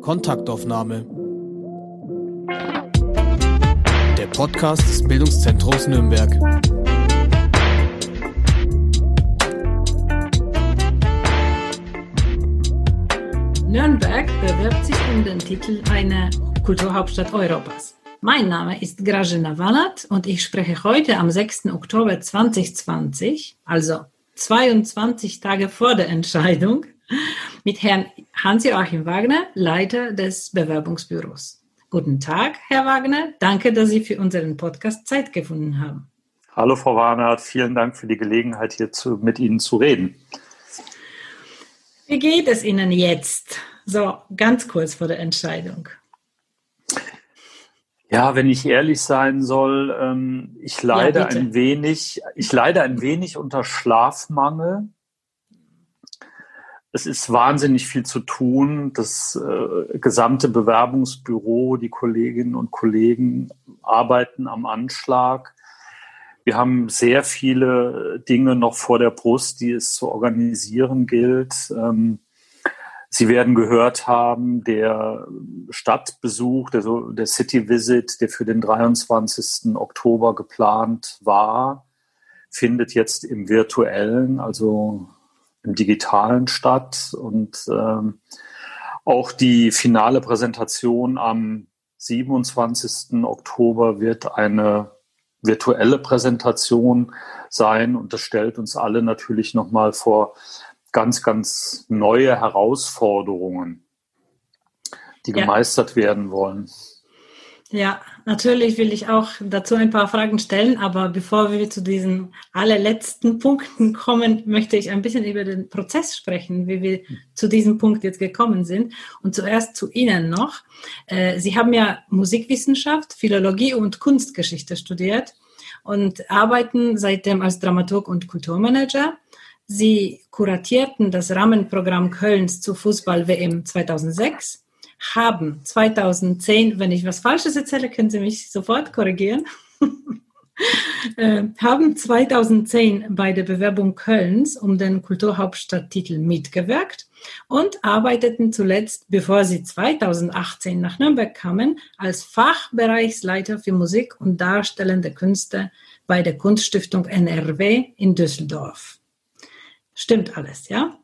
Kontaktaufnahme. Der Podcast des Bildungszentrums Nürnberg. Nürnberg bewirbt sich um den Titel eine Kulturhauptstadt Europas. Mein Name ist Grażyna Wanat und ich spreche heute am 6. Oktober 2020, also 22 Tage vor der Entscheidung, mit Herrn Hans-Joachim Wagner, Leiter des Bewerbungsbüros. Guten Tag, Herr Wagner. Danke, dass Sie für unseren Podcast Zeit gefunden haben. Hallo, Frau Warnert. Vielen Dank für die Gelegenheit, hier zu, mit Ihnen zu reden. Wie geht es Ihnen jetzt? So, ganz kurz vor der Entscheidung. Ja, wenn ich ehrlich sein soll, ähm, ich leide ja, ein wenig, ich leide ein wenig unter Schlafmangel es ist wahnsinnig viel zu tun. Das äh, gesamte Bewerbungsbüro, die Kolleginnen und Kollegen arbeiten am Anschlag. Wir haben sehr viele Dinge noch vor der Brust, die es zu organisieren gilt. Ähm, Sie werden gehört haben, der Stadtbesuch, der, der City Visit, der für den 23. Oktober geplant war, findet jetzt im virtuellen, also im Digitalen statt und ähm, auch die finale Präsentation am 27. Oktober wird eine virtuelle Präsentation sein und das stellt uns alle natürlich nochmal vor ganz, ganz neue Herausforderungen, die ja. gemeistert werden wollen. Ja, natürlich will ich auch dazu ein paar Fragen stellen, aber bevor wir zu diesen allerletzten Punkten kommen, möchte ich ein bisschen über den Prozess sprechen, wie wir zu diesem Punkt jetzt gekommen sind. Und zuerst zu Ihnen noch. Äh, Sie haben ja Musikwissenschaft, Philologie und Kunstgeschichte studiert und arbeiten seitdem als Dramaturg und Kulturmanager. Sie kuratierten das Rahmenprogramm Kölns zu Fußball-WM 2006 haben 2010, wenn ich was Falsches erzähle, können Sie mich sofort korrigieren, äh, haben 2010 bei der Bewerbung Kölns um den Kulturhauptstadttitel mitgewirkt und arbeiteten zuletzt, bevor sie 2018 nach Nürnberg kamen, als Fachbereichsleiter für Musik und darstellende Künste bei der Kunststiftung NRW in Düsseldorf. Stimmt alles, ja?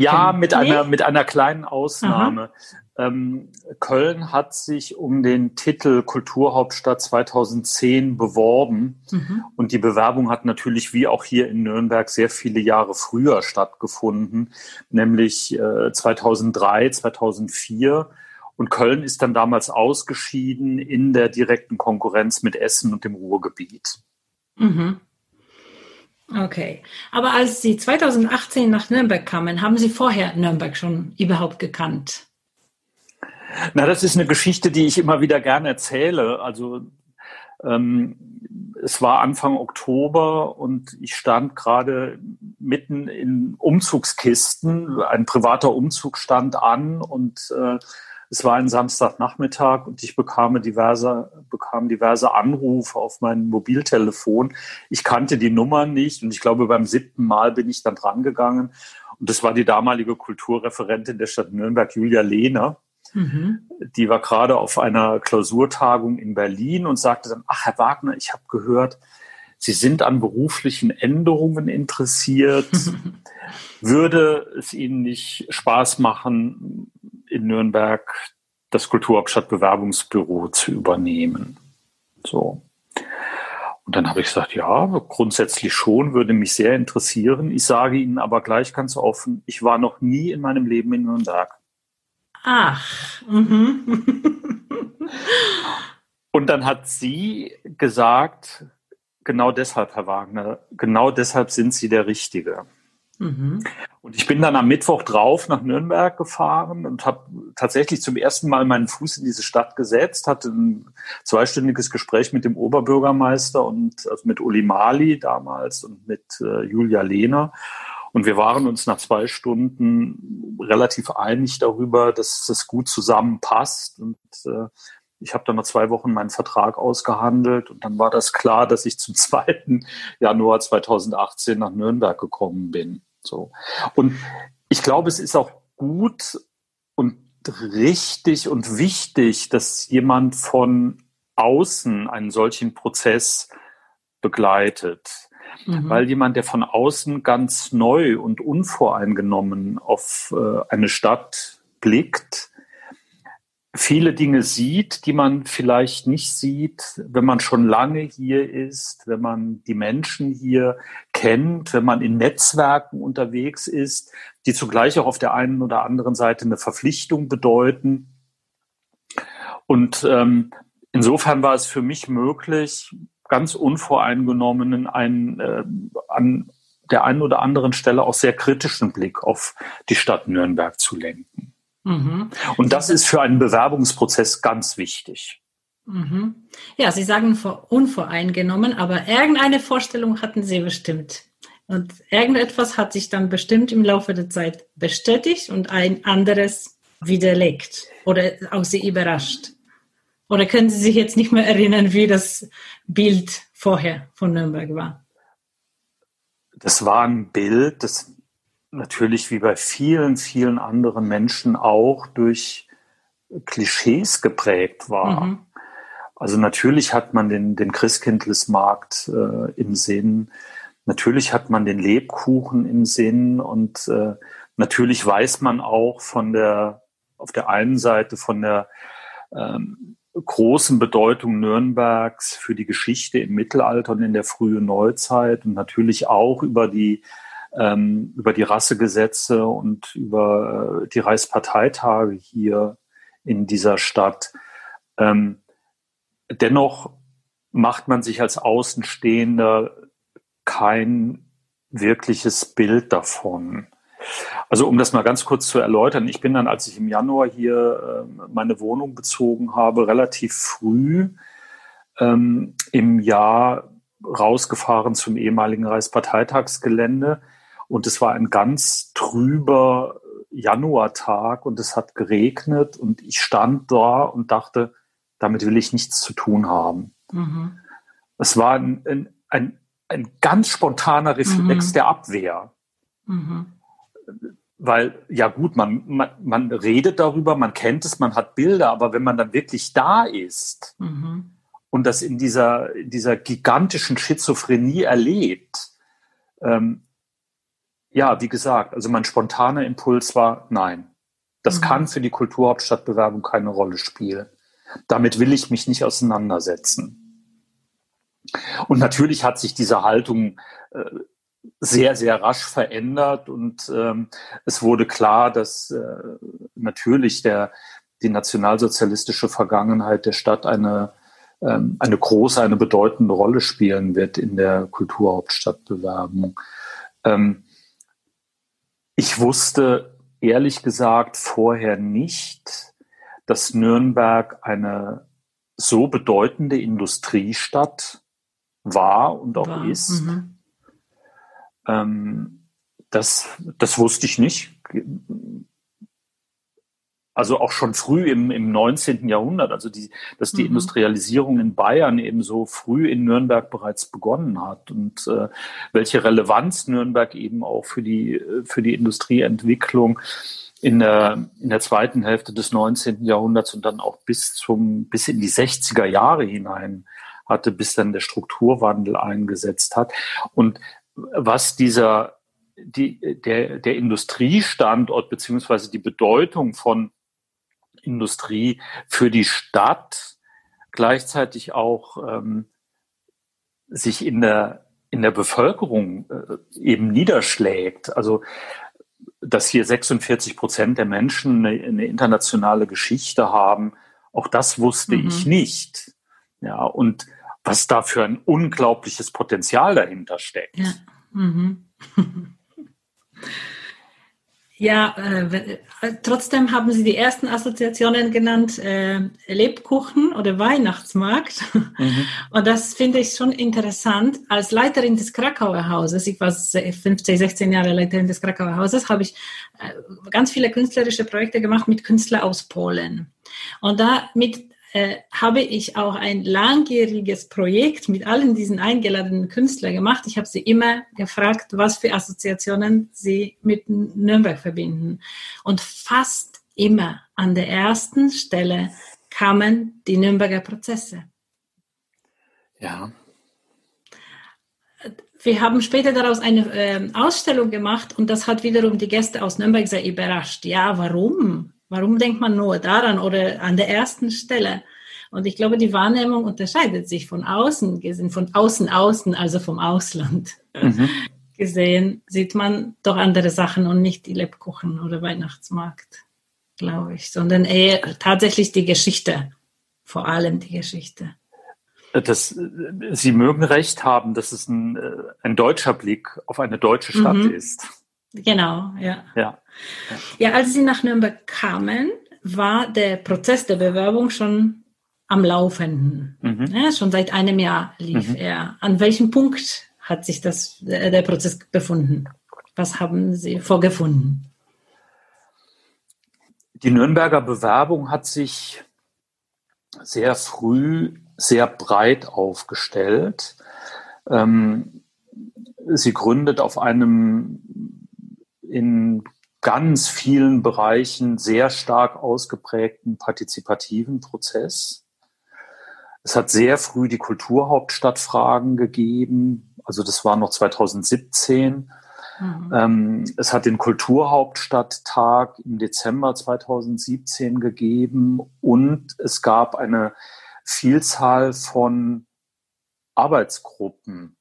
ja, mit einer, mit einer kleinen Ausnahme. Ähm, Köln hat sich um den Titel Kulturhauptstadt 2010 beworben. Mhm. Und die Bewerbung hat natürlich wie auch hier in Nürnberg sehr viele Jahre früher stattgefunden, nämlich äh, 2003, 2004. Und Köln ist dann damals ausgeschieden in der direkten Konkurrenz mit Essen und dem Ruhrgebiet. Mhm. Okay. Aber als Sie 2018 nach Nürnberg kamen, haben Sie vorher Nürnberg schon überhaupt gekannt? Na, das ist eine Geschichte, die ich immer wieder gerne erzähle. Also ähm, es war Anfang Oktober und ich stand gerade mitten in Umzugskisten. Ein privater Umzug stand an und äh, es war ein Samstagnachmittag und ich bekam diverse, bekam diverse Anrufe auf mein Mobiltelefon. Ich kannte die Nummer nicht und ich glaube, beim siebten Mal bin ich dann drangegangen. Und das war die damalige Kulturreferentin der Stadt Nürnberg, Julia Lehner. Mhm. Die war gerade auf einer Klausurtagung in Berlin und sagte dann, ach Herr Wagner, ich habe gehört, Sie sind an beruflichen Änderungen interessiert. Würde es Ihnen nicht Spaß machen, in Nürnberg das Kulturhauptstadtbewerbungsbüro zu übernehmen? So. Und dann habe ich gesagt, ja, grundsätzlich schon, würde mich sehr interessieren. Ich sage Ihnen aber gleich ganz offen, ich war noch nie in meinem Leben in Nürnberg. Ach. Mhm. Und dann hat sie gesagt, genau deshalb, Herr Wagner, genau deshalb sind Sie der Richtige. Mhm. Und ich bin dann am Mittwoch drauf nach Nürnberg gefahren und habe tatsächlich zum ersten Mal meinen Fuß in diese Stadt gesetzt, hatte ein zweistündiges Gespräch mit dem Oberbürgermeister und also mit Uli Mali damals und mit äh, Julia Lehner. Und wir waren uns nach zwei Stunden relativ einig darüber, dass das gut zusammenpasst. Und äh, ich habe dann nach zwei Wochen meinen Vertrag ausgehandelt und dann war das klar, dass ich zum 2. Januar 2018 nach Nürnberg gekommen bin. So. Und ich glaube, es ist auch gut und richtig und wichtig, dass jemand von außen einen solchen Prozess begleitet. Mhm. Weil jemand, der von außen ganz neu und unvoreingenommen auf äh, eine Stadt blickt, viele Dinge sieht, die man vielleicht nicht sieht, wenn man schon lange hier ist, wenn man die Menschen hier kennt, wenn man in Netzwerken unterwegs ist, die zugleich auch auf der einen oder anderen Seite eine Verpflichtung bedeuten. Und ähm, insofern war es für mich möglich, ganz unvoreingenommen einen, äh, an der einen oder anderen Stelle auch sehr kritischen Blick auf die Stadt Nürnberg zu lenken. Mhm. Und das ist für einen Bewerbungsprozess ganz wichtig. Mhm. Ja, Sie sagen unvoreingenommen, aber irgendeine Vorstellung hatten Sie bestimmt. Und irgendetwas hat sich dann bestimmt im Laufe der Zeit bestätigt und ein anderes widerlegt oder auch Sie überrascht. Oder können Sie sich jetzt nicht mehr erinnern, wie das Bild vorher von Nürnberg war? Das war ein Bild, das natürlich wie bei vielen, vielen anderen Menschen auch durch Klischees geprägt war. Mhm. Also natürlich hat man den, den Christkindlesmarkt äh, im Sinn, natürlich hat man den Lebkuchen im Sinn und äh, natürlich weiß man auch von der, auf der einen Seite von der ähm, großen Bedeutung Nürnbergs für die Geschichte im Mittelalter und in der frühen Neuzeit und natürlich auch über die ähm, über die Rassegesetze und über äh, die Reichsparteitage hier in dieser Stadt. Ähm, dennoch macht man sich als Außenstehender kein wirkliches Bild davon. Also um das mal ganz kurz zu erläutern, ich bin dann, als ich im Januar hier äh, meine Wohnung bezogen habe, relativ früh ähm, im Jahr rausgefahren zum ehemaligen Reichsparteitagsgelände und es war ein ganz trüber Januartag und es hat geregnet und ich stand da und dachte, damit will ich nichts zu tun haben. Mhm. Es war ein, ein, ein, ein ganz spontaner Reflex mhm. der Abwehr. Mhm. Weil, ja gut, man, man, man redet darüber, man kennt es, man hat Bilder, aber wenn man dann wirklich da ist mhm. und das in dieser, in dieser gigantischen Schizophrenie erlebt, ähm, ja, wie gesagt, also mein spontaner Impuls war, nein, das mhm. kann für die Kulturhauptstadtbewerbung keine Rolle spielen. Damit will ich mich nicht auseinandersetzen. Und natürlich hat sich diese Haltung äh, sehr, sehr rasch verändert und ähm, es wurde klar, dass äh, natürlich der, die nationalsozialistische Vergangenheit der Stadt eine, ähm, eine große, eine bedeutende Rolle spielen wird in der Kulturhauptstadtbewerbung. Ähm, ich wusste ehrlich gesagt vorher nicht, dass Nürnberg eine so bedeutende Industriestadt war und auch war. ist. Mhm. Ähm, das, das wusste ich nicht also auch schon früh im, im 19. Jahrhundert, also die, dass die mhm. Industrialisierung in Bayern eben so früh in Nürnberg bereits begonnen hat und äh, welche Relevanz Nürnberg eben auch für die, für die Industrieentwicklung in der, in der zweiten Hälfte des 19. Jahrhunderts und dann auch bis zum, bis in die 60er Jahre hinein hatte, bis dann der Strukturwandel eingesetzt hat. Und was dieser, die, der, der Industriestandort beziehungsweise die Bedeutung von Industrie für die Stadt gleichzeitig auch ähm, sich in der, in der Bevölkerung äh, eben niederschlägt. Also dass hier 46 Prozent der Menschen eine, eine, internationale Geschichte haben, auch das wusste mhm. ich nicht. Ja, und was da für ein unglaubliches Potenzial dahinter steckt. Ja. Mhm. Ja, äh, trotzdem haben Sie die ersten Assoziationen genannt, äh, Lebkuchen oder Weihnachtsmarkt. Mhm. Und das finde ich schon interessant. Als Leiterin des Krakauer Hauses, ich war 15, 16 Jahre Leiterin des Krakauer Hauses, habe ich äh, ganz viele künstlerische Projekte gemacht mit Künstlern aus Polen. Und da mit äh, habe ich auch ein langjähriges Projekt mit allen diesen eingeladenen Künstlern gemacht. Ich habe sie immer gefragt, was für Assoziationen sie mit Nürnberg verbinden. Und fast immer an der ersten Stelle kamen die Nürnberger Prozesse. Ja. Wir haben später daraus eine äh, Ausstellung gemacht und das hat wiederum die Gäste aus Nürnberg sehr überrascht. Ja, warum? Warum denkt man nur daran oder an der ersten Stelle? Und ich glaube, die Wahrnehmung unterscheidet sich von außen gesehen, von außen außen, also vom Ausland mhm. gesehen, sieht man doch andere Sachen und nicht die Lebkuchen oder Weihnachtsmarkt, glaube ich, sondern eher tatsächlich die Geschichte, vor allem die Geschichte. Das, Sie mögen recht haben, dass es ein, ein deutscher Blick auf eine deutsche Stadt mhm. ist. Genau, ja. ja. Ja, als Sie nach Nürnberg kamen, war der Prozess der Bewerbung schon am Laufenden. Mhm. Ja, schon seit einem Jahr lief mhm. er. An welchem Punkt hat sich das, äh, der Prozess befunden? Was haben Sie vorgefunden? Die Nürnberger Bewerbung hat sich sehr früh sehr breit aufgestellt. Ähm, sie gründet auf einem in ganz vielen Bereichen sehr stark ausgeprägten partizipativen Prozess. Es hat sehr früh die Kulturhauptstadtfragen gegeben. Also das war noch 2017. Mhm. Ähm, es hat den Kulturhauptstadttag im Dezember 2017 gegeben und es gab eine Vielzahl von Arbeitsgruppen,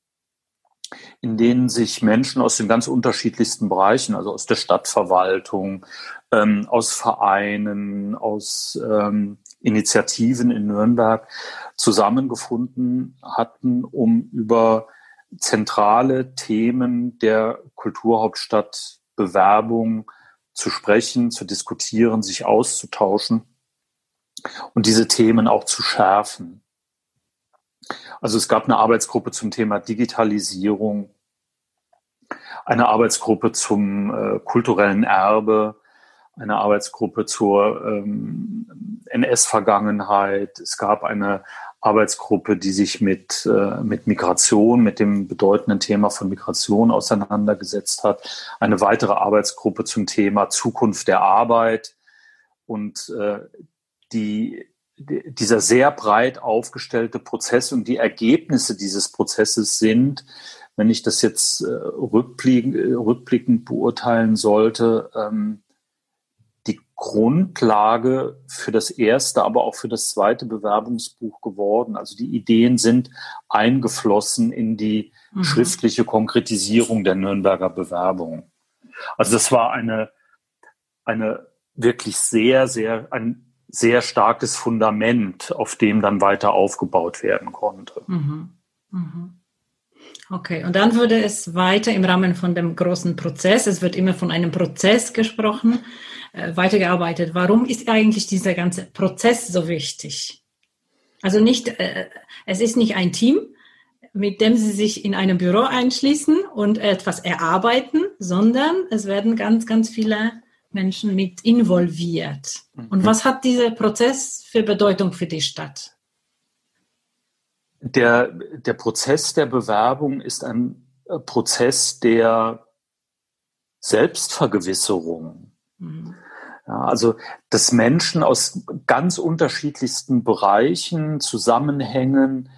in denen sich Menschen aus den ganz unterschiedlichsten Bereichen, also aus der Stadtverwaltung, ähm, aus Vereinen, aus ähm, Initiativen in Nürnberg zusammengefunden hatten, um über zentrale Themen der Kulturhauptstadt Bewerbung zu sprechen, zu diskutieren, sich auszutauschen und diese Themen auch zu schärfen. Also es gab eine Arbeitsgruppe zum Thema Digitalisierung, eine Arbeitsgruppe zum äh, kulturellen Erbe, eine Arbeitsgruppe zur ähm, NS-Vergangenheit. Es gab eine Arbeitsgruppe, die sich mit, äh, mit Migration, mit dem bedeutenden Thema von Migration auseinandergesetzt hat. Eine weitere Arbeitsgruppe zum Thema Zukunft der Arbeit. Und äh, die, dieser sehr breit aufgestellte Prozess und die Ergebnisse dieses Prozesses sind, wenn ich das jetzt äh, rückblickend, rückblickend beurteilen sollte, ähm, Grundlage für das erste, aber auch für das zweite Bewerbungsbuch geworden. Also die Ideen sind eingeflossen in die mhm. schriftliche Konkretisierung der Nürnberger Bewerbung. Also das war eine, eine wirklich sehr, sehr, ein sehr starkes Fundament, auf dem dann weiter aufgebaut werden konnte. Mhm. Mhm. Okay, und dann würde es weiter im Rahmen von dem großen Prozess, es wird immer von einem Prozess gesprochen, äh, weitergearbeitet. Warum ist eigentlich dieser ganze Prozess so wichtig? Also nicht, äh, es ist nicht ein Team, mit dem Sie sich in einem Büro einschließen und etwas erarbeiten, sondern es werden ganz, ganz viele Menschen mit involviert. Und mhm. was hat dieser Prozess für Bedeutung für die Stadt? Der, der Prozess der Bewerbung ist ein äh, Prozess der Selbstvergewisserung. Mhm. Ja, also, dass Menschen aus ganz unterschiedlichsten Bereichen, Zusammenhängen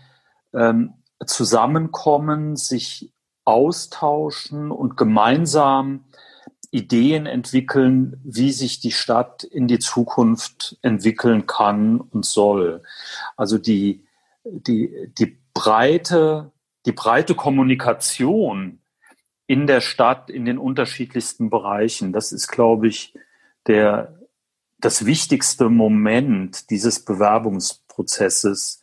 ähm, zusammenkommen, sich austauschen und gemeinsam Ideen entwickeln, wie sich die Stadt in die Zukunft entwickeln kann und soll. Also die, die, die breite, die breite Kommunikation in der Stadt, in den unterschiedlichsten Bereichen, das ist, glaube ich, der, das wichtigste Moment dieses Bewerbungsprozesses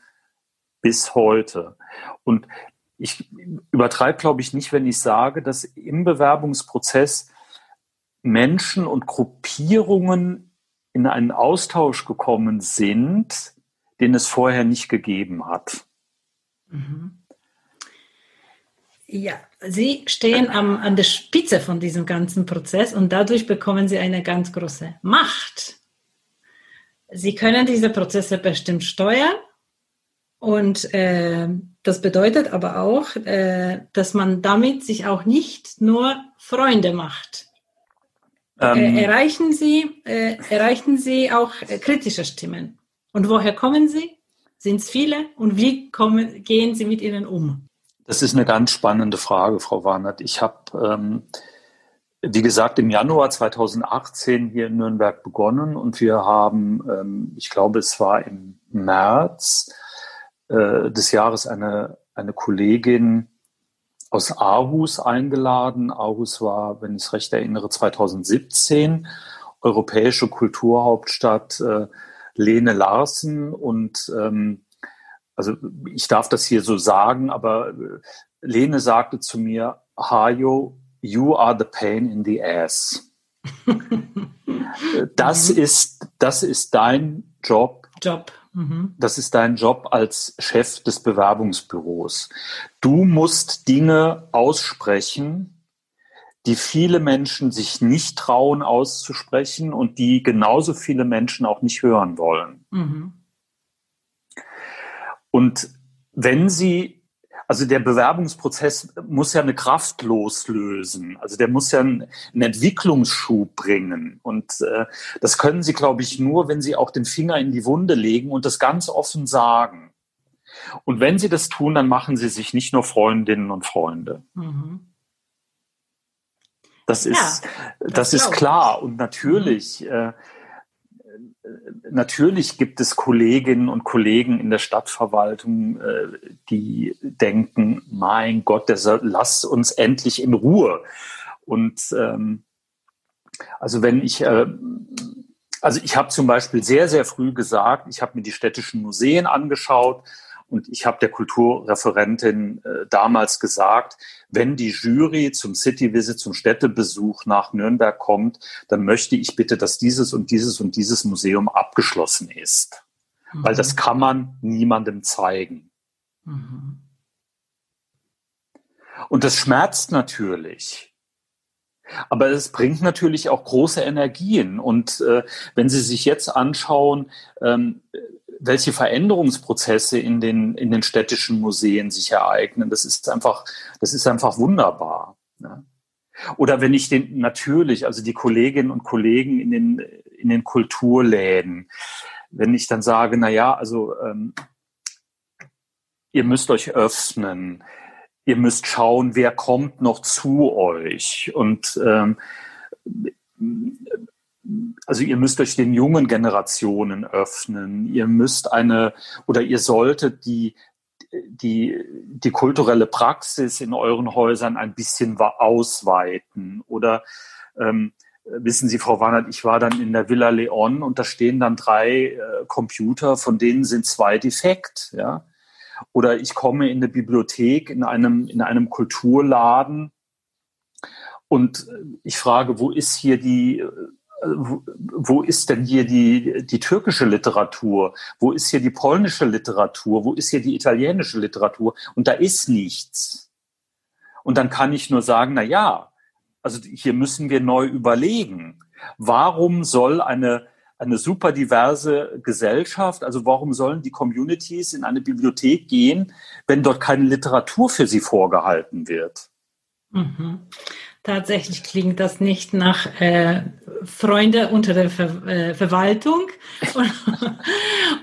bis heute. Und ich übertreibe, glaube ich, nicht, wenn ich sage, dass im Bewerbungsprozess Menschen und Gruppierungen in einen Austausch gekommen sind, den es vorher nicht gegeben hat. Mhm. Ja, Sie stehen am, an der Spitze von diesem ganzen Prozess und dadurch bekommen Sie eine ganz große Macht. Sie können diese Prozesse bestimmt steuern und äh, das bedeutet aber auch, äh, dass man damit sich auch nicht nur Freunde macht. Ähm, äh, erreichen Sie, äh, erreichen Sie auch äh, kritische Stimmen? Und woher kommen sie? Sind es viele? Und wie kommen, gehen Sie mit ihnen um? Das ist eine ganz spannende Frage, Frau Warnert. Ich habe, ähm, wie gesagt, im Januar 2018 hier in Nürnberg begonnen und wir haben, ähm, ich glaube, es war im März äh, des Jahres eine, eine Kollegin aus Aarhus eingeladen. Aarhus war, wenn ich es recht erinnere, 2017 europäische Kulturhauptstadt. Äh, Lene Larsen und ähm, also ich darf das hier so sagen, aber äh, Lene sagte zu mir, Hajo, you are the pain in the ass. das ist, das ist dein Job. Job. Mhm. Das ist dein Job als Chef des Bewerbungsbüros. Du musst Dinge aussprechen, die viele Menschen sich nicht trauen auszusprechen und die genauso viele Menschen auch nicht hören wollen. Mhm. Und wenn sie, also der Bewerbungsprozess muss ja eine Kraft loslösen, also der muss ja einen, einen Entwicklungsschub bringen. Und äh, das können sie, glaube ich, nur, wenn sie auch den Finger in die Wunde legen und das ganz offen sagen. Und wenn sie das tun, dann machen sie sich nicht nur Freundinnen und Freunde. Mhm. Das ist, ja, das, das ist klar. Und natürlich, mhm. äh, natürlich gibt es Kolleginnen und Kollegen in der Stadtverwaltung, äh, die denken, mein Gott, der lass uns endlich in Ruhe. Und ähm, also wenn ich, äh, also ich habe zum Beispiel sehr, sehr früh gesagt, ich habe mir die städtischen Museen angeschaut und ich habe der Kulturreferentin äh, damals gesagt, wenn die Jury zum City Visit, zum Städtebesuch nach Nürnberg kommt, dann möchte ich bitte, dass dieses und dieses und dieses Museum abgeschlossen ist. Mhm. Weil das kann man niemandem zeigen. Mhm. Und das schmerzt natürlich. Aber es bringt natürlich auch große Energien. Und äh, wenn Sie sich jetzt anschauen, ähm, welche Veränderungsprozesse in den, in den städtischen Museen sich ereignen. Das ist einfach, das ist einfach wunderbar. Ne? Oder wenn ich den natürlich, also die Kolleginnen und Kollegen in den, in den Kulturläden, wenn ich dann sage, na ja, also ähm, ihr müsst euch öffnen, ihr müsst schauen, wer kommt noch zu euch und ähm, also ihr müsst euch den jungen Generationen öffnen. Ihr müsst eine oder ihr solltet die, die, die kulturelle Praxis in euren Häusern ein bisschen ausweiten. Oder ähm, wissen Sie, Frau Warnert, ich war dann in der Villa Leon und da stehen dann drei äh, Computer, von denen sind zwei defekt. Ja? Oder ich komme in eine Bibliothek, in einem, in einem Kulturladen und ich frage, wo ist hier die wo ist denn hier die, die türkische Literatur? Wo ist hier die polnische Literatur? Wo ist hier die italienische Literatur? Und da ist nichts. Und dann kann ich nur sagen, na ja, also hier müssen wir neu überlegen. Warum soll eine, eine super diverse Gesellschaft, also warum sollen die Communities in eine Bibliothek gehen, wenn dort keine Literatur für sie vorgehalten wird? Mhm. Tatsächlich klingt das nicht nach äh, Freunde unter der Ver äh, Verwaltung. Und,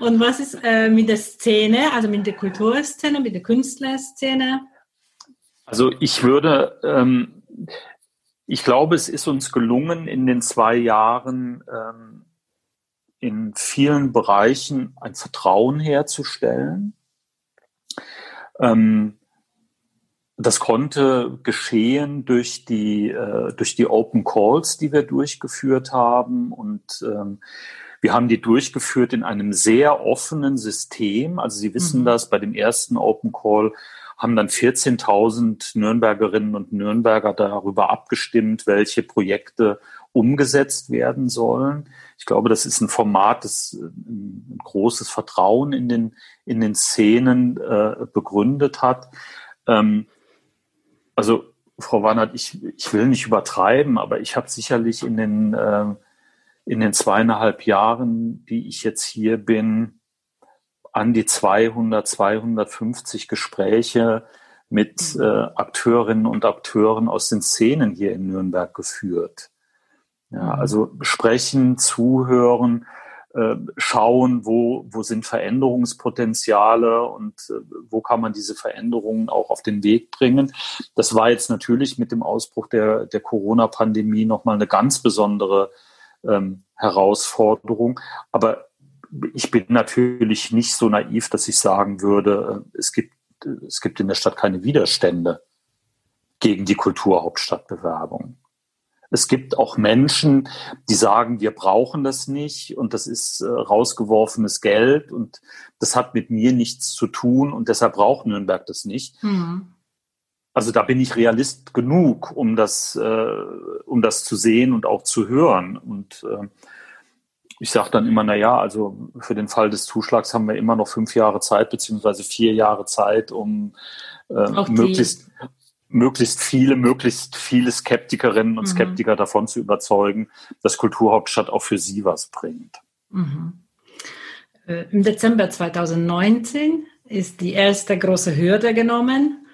und, was ist äh, mit der Szene, also mit der Kulturszene, mit der Künstlerszene? Also ich würde, ähm, ich glaube, es ist uns gelungen, in den zwei Jahren ähm, in vielen Bereichen ein Vertrauen herzustellen. Ähm, das konnte geschehen durch die, äh, durch die Open Calls, die wir durchgeführt haben. Und ähm, wir haben die durchgeführt in einem sehr offenen System. Also Sie wissen mhm. das, bei dem ersten Open Call haben dann 14.000 Nürnbergerinnen und Nürnberger darüber abgestimmt, welche Projekte umgesetzt werden sollen. Ich glaube, das ist ein Format, das äh, ein großes Vertrauen in den, in den Szenen äh, begründet hat. Ähm, also Frau Wannert, ich, ich will nicht übertreiben, aber ich habe sicherlich in den, äh, in den zweieinhalb Jahren, die ich jetzt hier bin, an die 200, 250 Gespräche mit äh, Akteurinnen und Akteuren aus den Szenen hier in Nürnberg geführt. Ja, mhm. also sprechen, zuhören, äh, schauen, wo, wo sind Veränderungspotenziale und äh, wo kann man diese Veränderungen auch auf den Weg bringen. Das war jetzt natürlich mit dem Ausbruch der, der Corona-Pandemie nochmal eine ganz besondere ähm, Herausforderung. Aber ich bin natürlich nicht so naiv, dass ich sagen würde, äh, es gibt, es gibt in der Stadt keine Widerstände gegen die Kulturhauptstadtbewerbung. Es gibt auch Menschen, die sagen, wir brauchen das nicht und das ist äh, rausgeworfenes Geld und das hat mit mir nichts zu tun und deshalb braucht Nürnberg das nicht. Mhm. Also da bin ich Realist genug, um das, äh, um das zu sehen und auch zu hören. Und äh, ich sage dann immer, na ja, also für den Fall des Zuschlags haben wir immer noch fünf Jahre Zeit, beziehungsweise vier Jahre Zeit, um äh, möglichst, möglichst viele, möglichst viele Skeptikerinnen und mhm. Skeptiker davon zu überzeugen, dass Kulturhauptstadt auch für sie was bringt. Mhm. Äh, Im Dezember 2019 ist die erste große Hürde genommen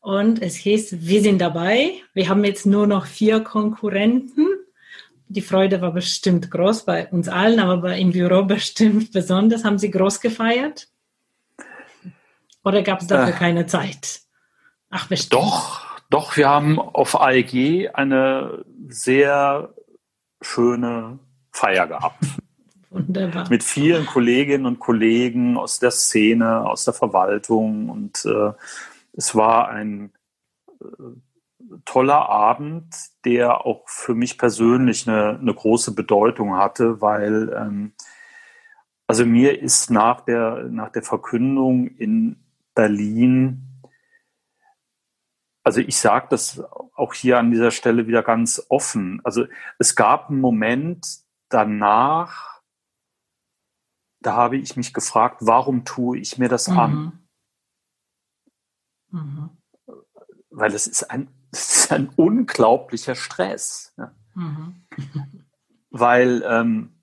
und es hieß, wir sind dabei. Wir haben jetzt nur noch vier Konkurrenten. Die Freude war bestimmt groß bei uns allen, aber im Büro bestimmt besonders. Haben Sie groß gefeiert? Oder gab es dafür äh. keine Zeit? Ach, bestimmt. Doch, doch, wir haben auf AEG eine sehr schöne Feier gehabt. Wunderbar. Mit vielen Kolleginnen und Kollegen aus der Szene, aus der Verwaltung. Und äh, es war ein äh, toller Abend, der auch für mich persönlich eine, eine große Bedeutung hatte, weil ähm, also mir ist nach der, nach der Verkündung in Berlin also ich sage das auch hier an dieser Stelle wieder ganz offen. Also es gab einen Moment danach, da habe ich mich gefragt, warum tue ich mir das mhm. an? Mhm. Weil es ist ein, es ist ein unglaublicher Stress. Ja? Mhm. Weil ähm,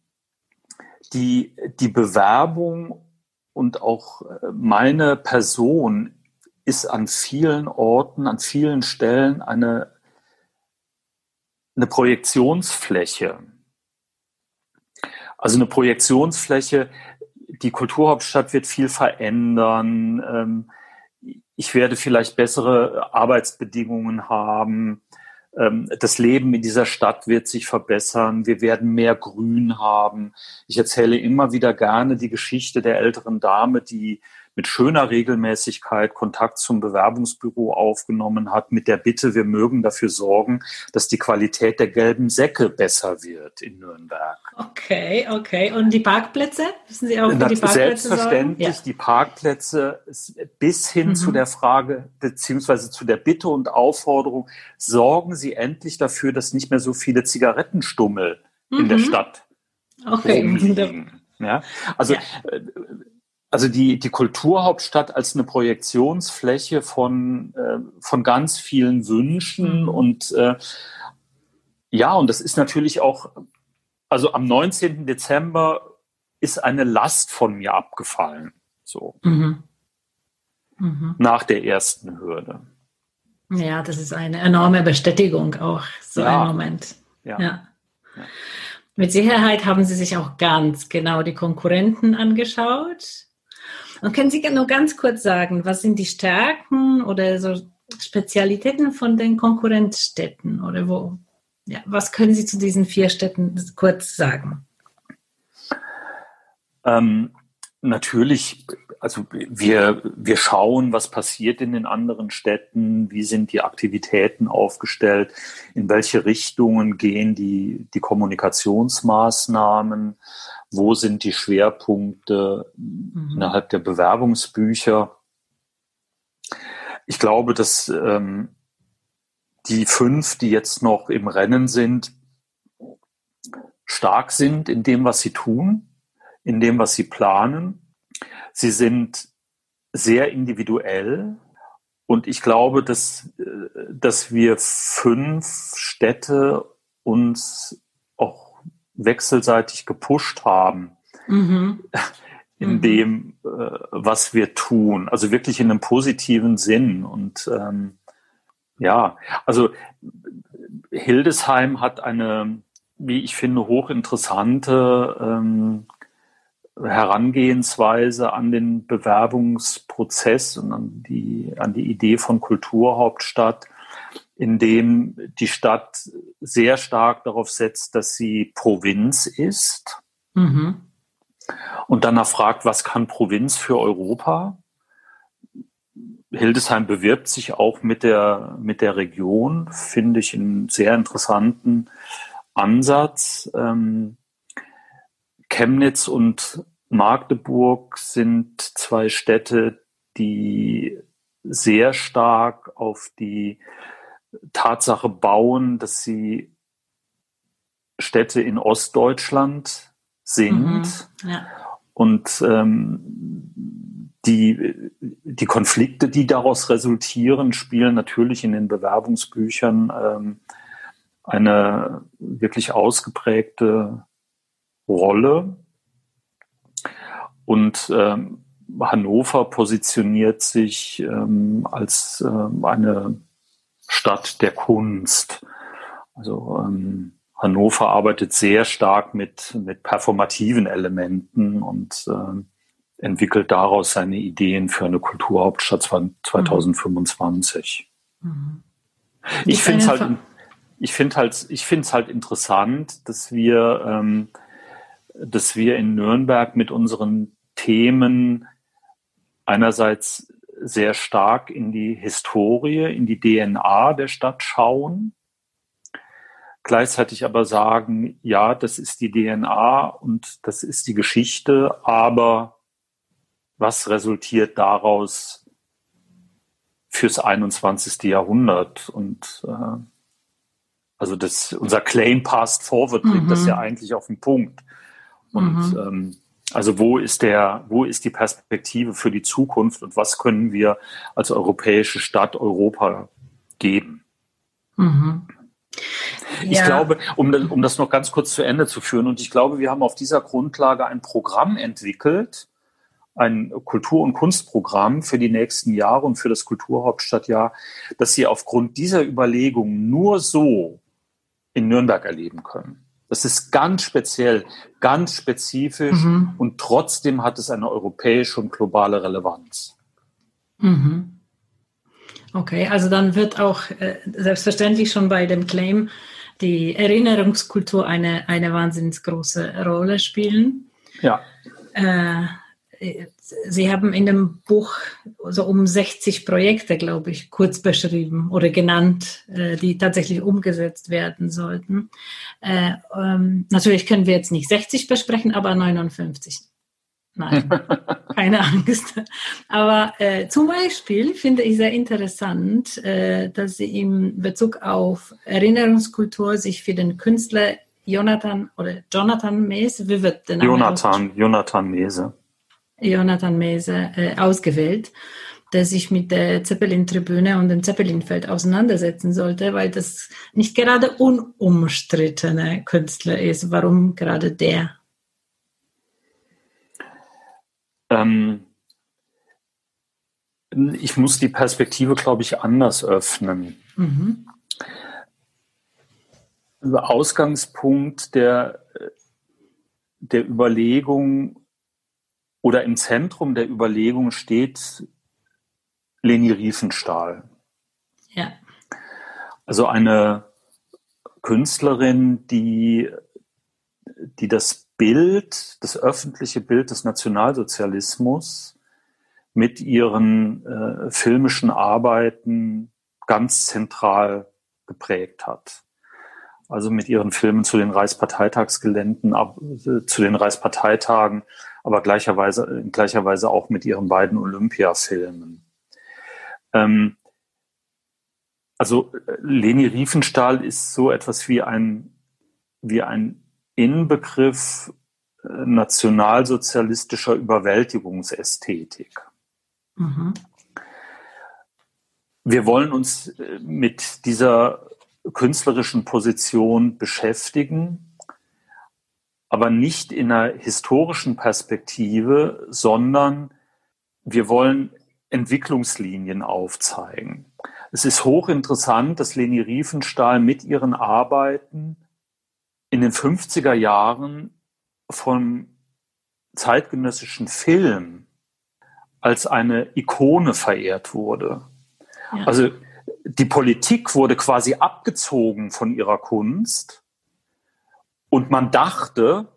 die, die Bewerbung und auch äh, meine Person ist an vielen Orten, an vielen Stellen eine, eine Projektionsfläche. Also eine Projektionsfläche, die Kulturhauptstadt wird viel verändern. Ähm, ich werde vielleicht bessere Arbeitsbedingungen haben. Ähm, das Leben in dieser Stadt wird sich verbessern. Wir werden mehr Grün haben. Ich erzähle immer wieder gerne die Geschichte der älteren Dame, die mit schöner Regelmäßigkeit Kontakt zum Bewerbungsbüro aufgenommen hat, mit der Bitte, wir mögen dafür sorgen, dass die Qualität der gelben Säcke besser wird in Nürnberg. Okay, okay. Und die Parkplätze? Wissen Sie auch, wie die Parkplätze Selbstverständlich, ja. die Parkplätze bis hin mhm. zu der Frage, beziehungsweise zu der Bitte und Aufforderung, sorgen Sie endlich dafür, dass nicht mehr so viele Zigarettenstummel mhm. in der mhm. Stadt okay. rumliegen. Ja, also ja. Also die, die Kulturhauptstadt als eine Projektionsfläche von, äh, von ganz vielen Wünschen mhm. und äh, ja, und das ist natürlich auch, also am 19. Dezember ist eine Last von mir abgefallen, so. Mhm. Mhm. Nach der ersten Hürde. Ja, das ist eine enorme Bestätigung auch, so ja. ein Moment. Ja. ja. ja. Mit Sicherheit haben Sie sich auch ganz genau die Konkurrenten angeschaut und können Sie nur ganz kurz sagen, was sind die Stärken oder so Spezialitäten von den Konkurrenzstädten oder wo? Ja, was können Sie zu diesen vier Städten kurz sagen? Ähm, natürlich, also wir, wir schauen, was passiert in den anderen Städten, wie sind die Aktivitäten aufgestellt, in welche Richtungen gehen die, die Kommunikationsmaßnahmen wo sind die Schwerpunkte mhm. innerhalb der Bewerbungsbücher. Ich glaube, dass ähm, die fünf, die jetzt noch im Rennen sind, stark sind in dem, was sie tun, in dem, was sie planen. Sie sind sehr individuell. Und ich glaube, dass, äh, dass wir fünf Städte uns wechselseitig gepusht haben mhm. in mhm. dem, äh, was wir tun. Also wirklich in einem positiven Sinn. Und ähm, ja, also Hildesheim hat eine, wie ich finde, hochinteressante ähm, Herangehensweise an den Bewerbungsprozess und an die, an die Idee von Kulturhauptstadt, in dem die Stadt sehr stark darauf setzt, dass sie Provinz ist. Mhm. Und danach fragt, was kann Provinz für Europa? Hildesheim bewirbt sich auch mit der, mit der Region, finde ich einen sehr interessanten Ansatz. Ähm, Chemnitz und Magdeburg sind zwei Städte, die sehr stark auf die Tatsache bauen, dass sie Städte in Ostdeutschland sind. Mhm, ja. Und ähm, die, die Konflikte, die daraus resultieren, spielen natürlich in den Bewerbungsbüchern ähm, eine wirklich ausgeprägte Rolle. Und ähm, Hannover positioniert sich ähm, als ähm, eine Stadt der Kunst. Also ähm, Hannover arbeitet sehr stark mit, mit performativen Elementen und äh, entwickelt daraus seine Ideen für eine Kulturhauptstadt 2025. Mhm. Ich finde es halt, ich finde halt, ich finde es halt interessant, dass wir, ähm, dass wir in Nürnberg mit unseren Themen einerseits sehr stark in die Historie, in die DNA der Stadt schauen, gleichzeitig aber sagen, ja, das ist die DNA und das ist die Geschichte, aber was resultiert daraus fürs 21. Jahrhundert? Und äh, also das, unser Claim Past Forward bringt mhm. das ja eigentlich auf den Punkt. Und mhm. ähm, also wo ist der, wo ist die Perspektive für die Zukunft und was können wir als europäische Stadt Europa geben? Mhm. Ich ja. glaube, um, um das noch ganz kurz zu Ende zu führen, und ich glaube, wir haben auf dieser Grundlage ein Programm entwickelt, ein Kultur- und Kunstprogramm für die nächsten Jahre und für das Kulturhauptstadtjahr, das Sie aufgrund dieser Überlegungen nur so in Nürnberg erleben können. Das ist ganz speziell, ganz spezifisch mhm. und trotzdem hat es eine europäische und globale Relevanz. Mhm. Okay, also dann wird auch äh, selbstverständlich schon bei dem Claim die Erinnerungskultur eine, eine wahnsinnig große Rolle spielen. Ja. Äh, Sie haben in dem Buch so um 60 Projekte, glaube ich, kurz beschrieben oder genannt, äh, die tatsächlich umgesetzt werden sollten. Äh, ähm, natürlich können wir jetzt nicht 60 besprechen, aber 59. Nein, keine Angst. Aber äh, zum Beispiel finde ich sehr interessant, äh, dass Sie im Bezug auf Erinnerungskultur sich für den Künstler Jonathan oder Jonathan Mese, wie wird der Name Jonathan, Jonathan Mese. Jonathan Mese äh, ausgewählt, der sich mit der Zeppelin-Tribüne und dem Zeppelinfeld auseinandersetzen sollte, weil das nicht gerade unumstrittene Künstler ist. Warum gerade der? Ähm, ich muss die Perspektive, glaube ich, anders öffnen. Mhm. Ausgangspunkt der, der Überlegung oder im Zentrum der Überlegung steht Leni Riefenstahl. Ja. Also eine Künstlerin, die, die das Bild, das öffentliche Bild des Nationalsozialismus mit ihren äh, filmischen Arbeiten ganz zentral geprägt hat. Also mit ihren Filmen zu den Reichsparteitagsgeländen, ab, äh, zu den Reichsparteitagen, aber gleicherweise, gleicherweise auch mit ihren beiden Olympiafilmen. Ähm, also äh, Leni Riefenstahl ist so etwas wie ein, wie ein Inbegriff äh, nationalsozialistischer Überwältigungsästhetik. Mhm. Wir wollen uns äh, mit dieser künstlerischen Position beschäftigen aber nicht in einer historischen Perspektive, sondern wir wollen Entwicklungslinien aufzeigen. Es ist hochinteressant, dass Leni Riefenstahl mit ihren Arbeiten in den 50er Jahren vom zeitgenössischen Film als eine Ikone verehrt wurde. Ja. Also die Politik wurde quasi abgezogen von ihrer Kunst und man dachte,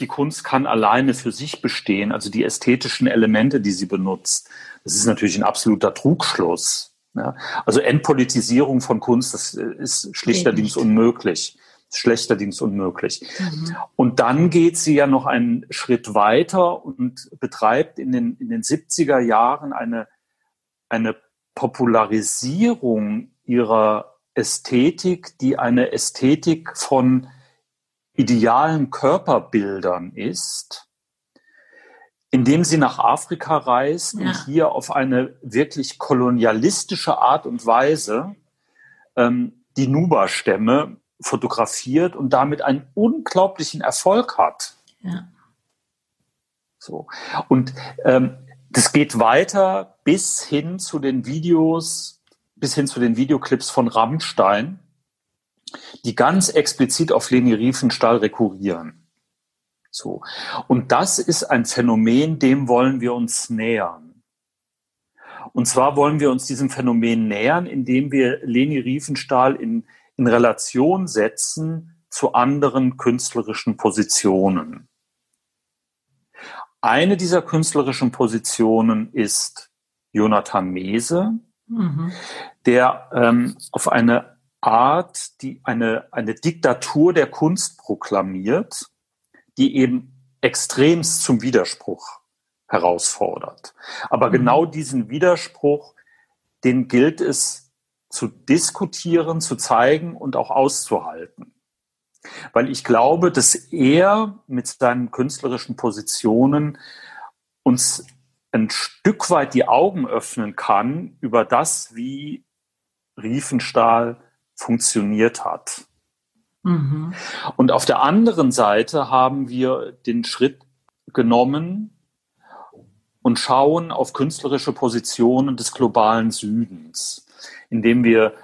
die Kunst kann alleine für sich bestehen, also die ästhetischen Elemente, die sie benutzt. Das ist natürlich ein absoluter Trugschluss. Ja. Also Entpolitisierung von Kunst, das ist schlichterdings unmöglich. Schlechterdings unmöglich. Mhm. Und dann geht sie ja noch einen Schritt weiter und betreibt in den, in den 70er Jahren eine, eine Popularisierung ihrer Ästhetik, die eine Ästhetik von idealen Körperbildern ist, indem sie nach Afrika reist ja. und hier auf eine wirklich kolonialistische Art und Weise ähm, die Nuba-Stämme fotografiert und damit einen unglaublichen Erfolg hat. Ja. So. Und ähm, das geht weiter bis hin zu den Videos, bis hin zu den Videoclips von Rammstein, die ganz explizit auf Leni Riefenstahl rekurrieren. So. Und das ist ein Phänomen, dem wollen wir uns nähern. Und zwar wollen wir uns diesem Phänomen nähern, indem wir Leni Riefenstahl in, in Relation setzen zu anderen künstlerischen Positionen. Eine dieser künstlerischen Positionen ist Jonathan Mese, mhm. Der ähm, auf eine Art, die eine, eine Diktatur der Kunst proklamiert, die eben extremst zum Widerspruch herausfordert. Aber mhm. genau diesen Widerspruch, den gilt es zu diskutieren, zu zeigen und auch auszuhalten. Weil ich glaube, dass er mit seinen künstlerischen Positionen uns ein Stück weit die Augen öffnen kann über das, wie Riefenstahl funktioniert hat. Mhm. Und auf der anderen Seite haben wir den Schritt genommen und schauen auf künstlerische Positionen des globalen Südens, indem wir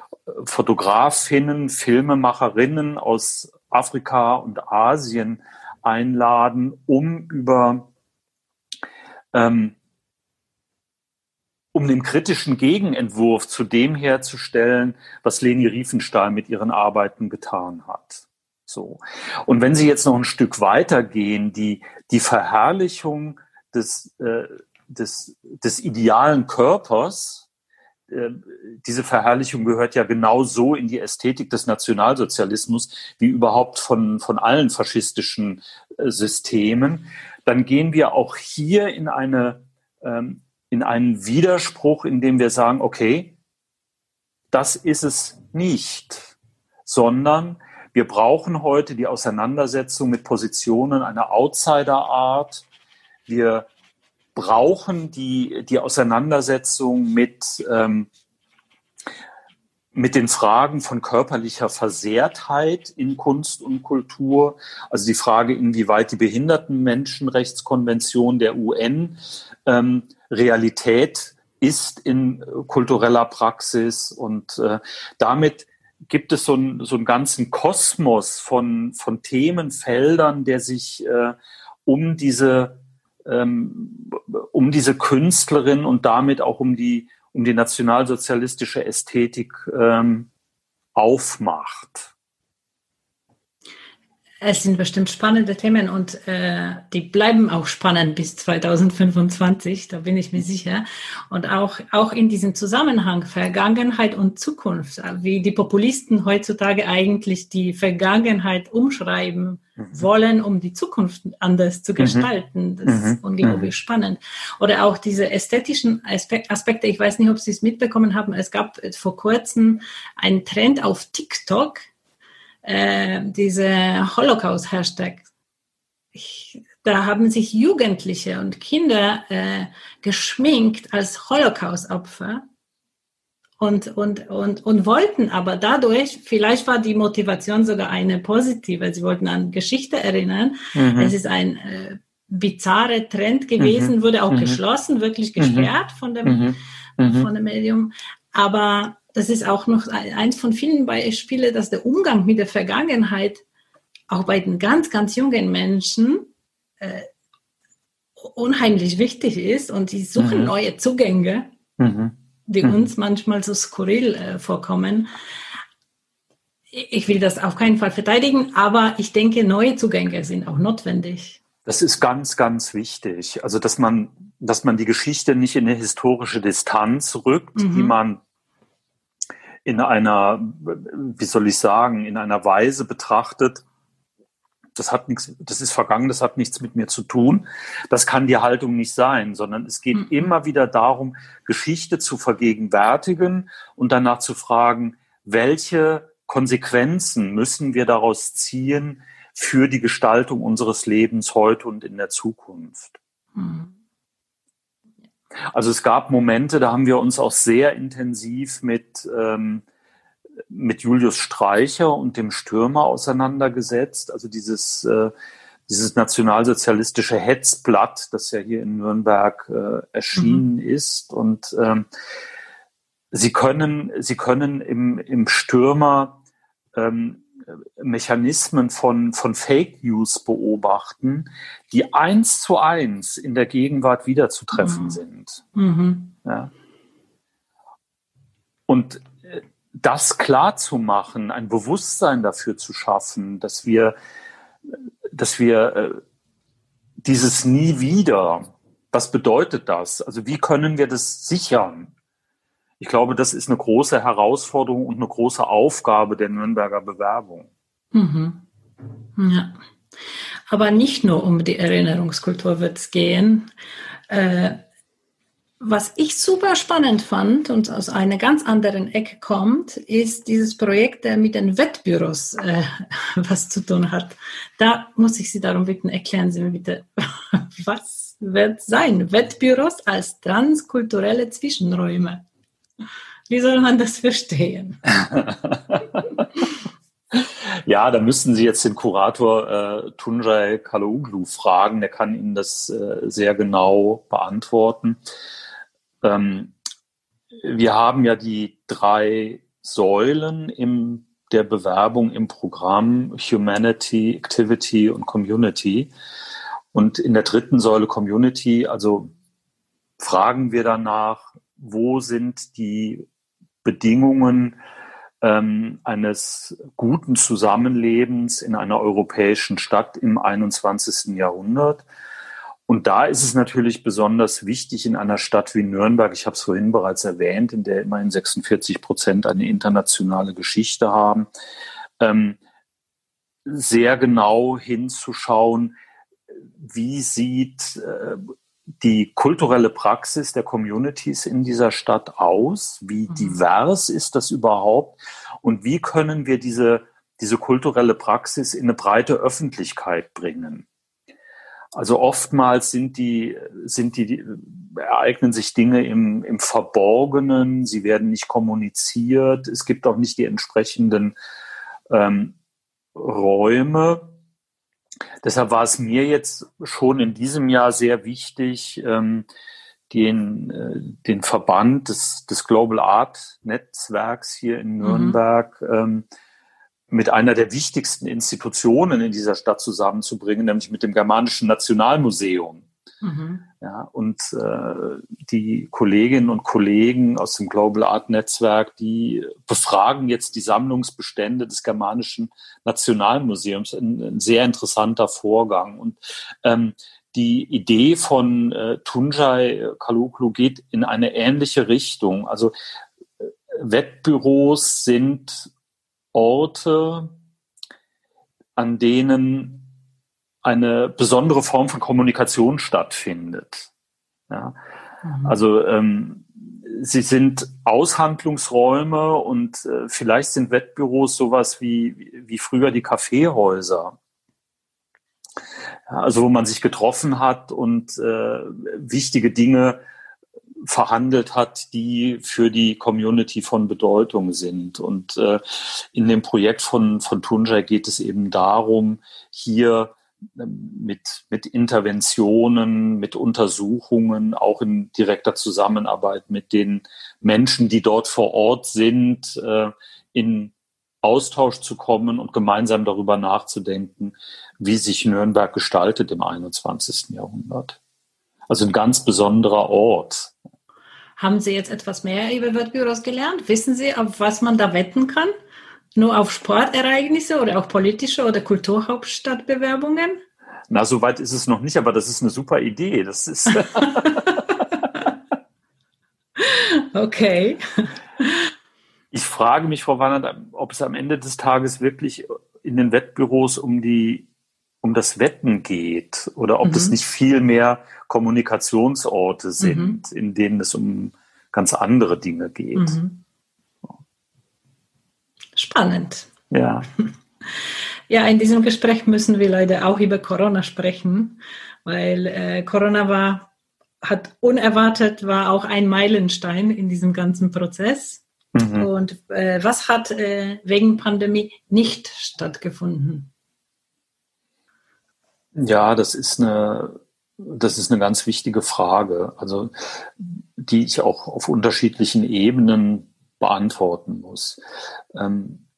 Fotografinnen, Filmemacherinnen aus Afrika und Asien einladen, um über ähm, um den kritischen Gegenentwurf zu dem herzustellen, was Leni Riefenstahl mit ihren Arbeiten getan hat. So. Und wenn Sie jetzt noch ein Stück weiter gehen, die, die Verherrlichung des, äh, des, des idealen Körpers, äh, diese Verherrlichung gehört ja genauso in die Ästhetik des Nationalsozialismus wie überhaupt von, von allen faschistischen äh, Systemen, dann gehen wir auch hier in eine, ähm, in einen Widerspruch, in dem wir sagen, okay, das ist es nicht, sondern wir brauchen heute die Auseinandersetzung mit Positionen einer Outsider-Art. Wir brauchen die, die Auseinandersetzung mit, ähm, mit den Fragen von körperlicher Versehrtheit in Kunst und Kultur, also die Frage, inwieweit die Behindertenmenschenrechtskonvention der UN ähm, Realität ist in kultureller Praxis und äh, damit gibt es so, ein, so einen ganzen Kosmos von, von Themenfeldern, der sich äh, um diese ähm, um diese Künstlerin und damit auch um die, um die nationalsozialistische Ästhetik ähm, aufmacht. Es sind bestimmt spannende Themen und äh, die bleiben auch spannend bis 2025, da bin ich mir sicher. Und auch, auch in diesem Zusammenhang Vergangenheit und Zukunft, wie die Populisten heutzutage eigentlich die Vergangenheit umschreiben mhm. wollen, um die Zukunft anders zu mhm. gestalten. Das mhm. ist unglaublich mhm. spannend. Oder auch diese ästhetischen Aspekte, ich weiß nicht, ob Sie es mitbekommen haben, es gab vor kurzem einen Trend auf TikTok, äh, diese Holocaust-Hashtag. Da haben sich Jugendliche und Kinder äh, geschminkt als Holocaust-Opfer und, und, und, und wollten aber dadurch, vielleicht war die Motivation sogar eine positive, sie wollten an Geschichte erinnern. Mhm. Es ist ein äh, bizarre Trend gewesen, mhm. wurde auch mhm. geschlossen, wirklich gesperrt mhm. von dem, mhm. Mhm. von dem Medium. Aber das ist auch noch eins von vielen Beispielen, dass der Umgang mit der Vergangenheit auch bei den ganz, ganz jungen Menschen äh, unheimlich wichtig ist und die suchen mhm. neue Zugänge, mhm. die mhm. uns manchmal so skurril äh, vorkommen. Ich will das auf keinen Fall verteidigen, aber ich denke, neue Zugänge sind auch notwendig. Das ist ganz, ganz wichtig. Also, dass man, dass man die Geschichte nicht in eine historische Distanz rückt, die mhm. man in einer, wie soll ich sagen, in einer Weise betrachtet, das hat nichts, das ist vergangen, das hat nichts mit mir zu tun. Das kann die Haltung nicht sein, sondern es geht mhm. immer wieder darum, Geschichte zu vergegenwärtigen und danach zu fragen, welche Konsequenzen müssen wir daraus ziehen für die Gestaltung unseres Lebens heute und in der Zukunft. Mhm. Also es gab Momente, da haben wir uns auch sehr intensiv mit ähm, mit Julius Streicher und dem Stürmer auseinandergesetzt. Also dieses, äh, dieses nationalsozialistische Hetzblatt, das ja hier in Nürnberg äh, erschienen mhm. ist. Und ähm, sie können, sie können im, im Stürmer ähm, Mechanismen von, von Fake News beobachten, die eins zu eins in der Gegenwart wiederzutreffen mhm. sind. Mhm. Ja. Und das klar zu machen, ein Bewusstsein dafür zu schaffen, dass wir, dass wir äh, dieses nie wieder, was bedeutet das? Also wie können wir das sichern? Ich glaube, das ist eine große Herausforderung und eine große Aufgabe der Nürnberger Bewerbung. Mhm. Ja. Aber nicht nur um die Erinnerungskultur wird es gehen. Äh, was ich super spannend fand und aus einer ganz anderen Ecke kommt, ist dieses Projekt, der mit den Wettbüros äh, was zu tun hat. Da muss ich Sie darum bitten, erklären Sie mir bitte, was wird sein? Wettbüros als transkulturelle Zwischenräume. Wie soll man das verstehen? Ja, da müssten Sie jetzt den Kurator äh, Tunjai Kalauglu fragen. Der kann Ihnen das äh, sehr genau beantworten. Ähm, wir haben ja die drei Säulen in der Bewerbung im Programm Humanity, Activity und Community. Und in der dritten Säule Community, also fragen wir danach, wo sind die Bedingungen ähm, eines guten Zusammenlebens in einer europäischen Stadt im 21. Jahrhundert. Und da ist es natürlich besonders wichtig in einer Stadt wie Nürnberg, ich habe es vorhin bereits erwähnt, in der immerhin 46 Prozent eine internationale Geschichte haben, ähm, sehr genau hinzuschauen, wie sieht äh, die kulturelle Praxis der Communities in dieser Stadt aus, wie mhm. divers ist das überhaupt und wie können wir diese, diese kulturelle Praxis in eine breite Öffentlichkeit bringen. Also oftmals sind die, sind die, ereignen sich Dinge im, im Verborgenen, sie werden nicht kommuniziert, es gibt auch nicht die entsprechenden ähm, Räume. Deshalb war es mir jetzt schon in diesem Jahr sehr wichtig, ähm, den, äh, den Verband des, des Global Art Netzwerks hier in mhm. Nürnberg mhm. ähm, mit einer der wichtigsten Institutionen in dieser Stadt zusammenzubringen, nämlich mit dem Germanischen Nationalmuseum. Mhm. Ja, und äh, die Kolleginnen und Kollegen aus dem Global Art Netzwerk, die befragen jetzt die Sammlungsbestände des Germanischen Nationalmuseums. Ein, ein sehr interessanter Vorgang. Und ähm, die Idee von äh, Tunjai Kaluklu geht in eine ähnliche Richtung. Also äh, Wettbüros sind Orte, an denen eine besondere Form von Kommunikation stattfindet. Ja. Mhm. Also ähm, sie sind Aushandlungsräume und äh, vielleicht sind Wettbüros sowas wie, wie früher die Kaffeehäuser. Ja, also wo man sich getroffen hat und äh, wichtige Dinge verhandelt hat, die für die Community von Bedeutung sind. Und äh, in dem Projekt von, von Tunjai geht es eben darum, hier mit, mit Interventionen, mit Untersuchungen, auch in direkter Zusammenarbeit mit den Menschen, die dort vor Ort sind, äh, in Austausch zu kommen und gemeinsam darüber nachzudenken, wie sich Nürnberg gestaltet im 21. Jahrhundert. Also ein ganz besonderer Ort. Haben Sie jetzt etwas mehr über Wettbüros gelernt? Wissen Sie, auf was man da wetten kann? Nur auf Sportereignisse oder auch politische oder Kulturhauptstadtbewerbungen? Na, so weit ist es noch nicht, aber das ist eine super Idee. Das ist. okay. Ich frage mich, Frau Wannert, ob es am Ende des Tages wirklich in den Wettbüros um die um das Wetten geht oder ob mhm. es nicht viel mehr Kommunikationsorte sind, mhm. in denen es um ganz andere Dinge geht. Mhm. Spannend. Ja. Ja, in diesem Gespräch müssen wir leider auch über Corona sprechen, weil äh, Corona war, hat unerwartet, war auch ein Meilenstein in diesem ganzen Prozess. Mhm. Und äh, was hat äh, wegen Pandemie nicht stattgefunden? Ja, das ist eine, das ist eine ganz wichtige Frage, also die ich auch auf unterschiedlichen Ebenen beantworten muss. Ähm,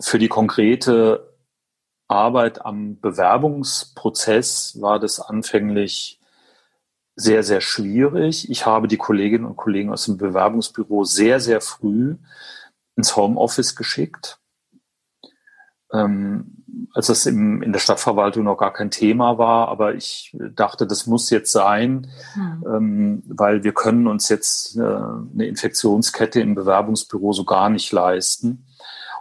für die konkrete Arbeit am Bewerbungsprozess war das anfänglich sehr, sehr schwierig. Ich habe die Kolleginnen und Kollegen aus dem Bewerbungsbüro sehr, sehr früh ins Homeoffice geschickt. Ähm, als das im, in der Stadtverwaltung noch gar kein Thema war, aber ich dachte, das muss jetzt sein, hm. ähm, weil wir können uns jetzt äh, eine Infektionskette im Bewerbungsbüro so gar nicht leisten.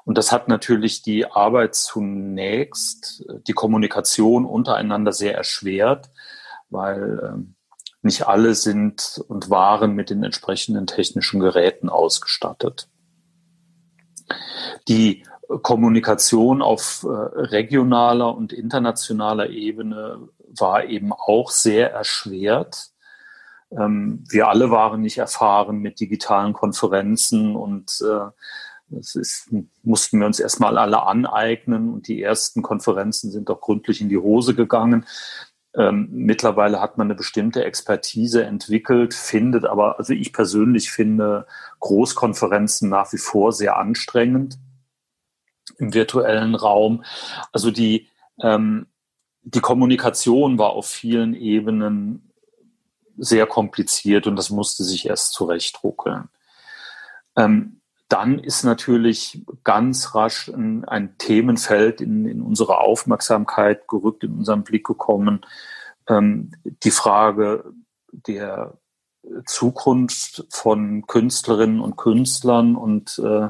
Und das hat natürlich die Arbeit zunächst, die Kommunikation untereinander sehr erschwert, weil ähm, nicht alle sind und waren mit den entsprechenden technischen Geräten ausgestattet. Die Kommunikation auf äh, regionaler und internationaler Ebene war eben auch sehr erschwert. Ähm, wir alle waren nicht erfahren mit digitalen Konferenzen und äh, das ist, mussten wir uns erstmal alle aneignen und die ersten Konferenzen sind doch gründlich in die Hose gegangen. Ähm, mittlerweile hat man eine bestimmte Expertise entwickelt, findet aber, also ich persönlich finde Großkonferenzen nach wie vor sehr anstrengend im virtuellen Raum. Also die, ähm, die Kommunikation war auf vielen Ebenen sehr kompliziert und das musste sich erst zurechtruckeln. Ähm, dann ist natürlich ganz rasch ein, ein Themenfeld in, in, unsere Aufmerksamkeit gerückt, in unseren Blick gekommen. Ähm, die Frage der Zukunft von Künstlerinnen und Künstlern und äh,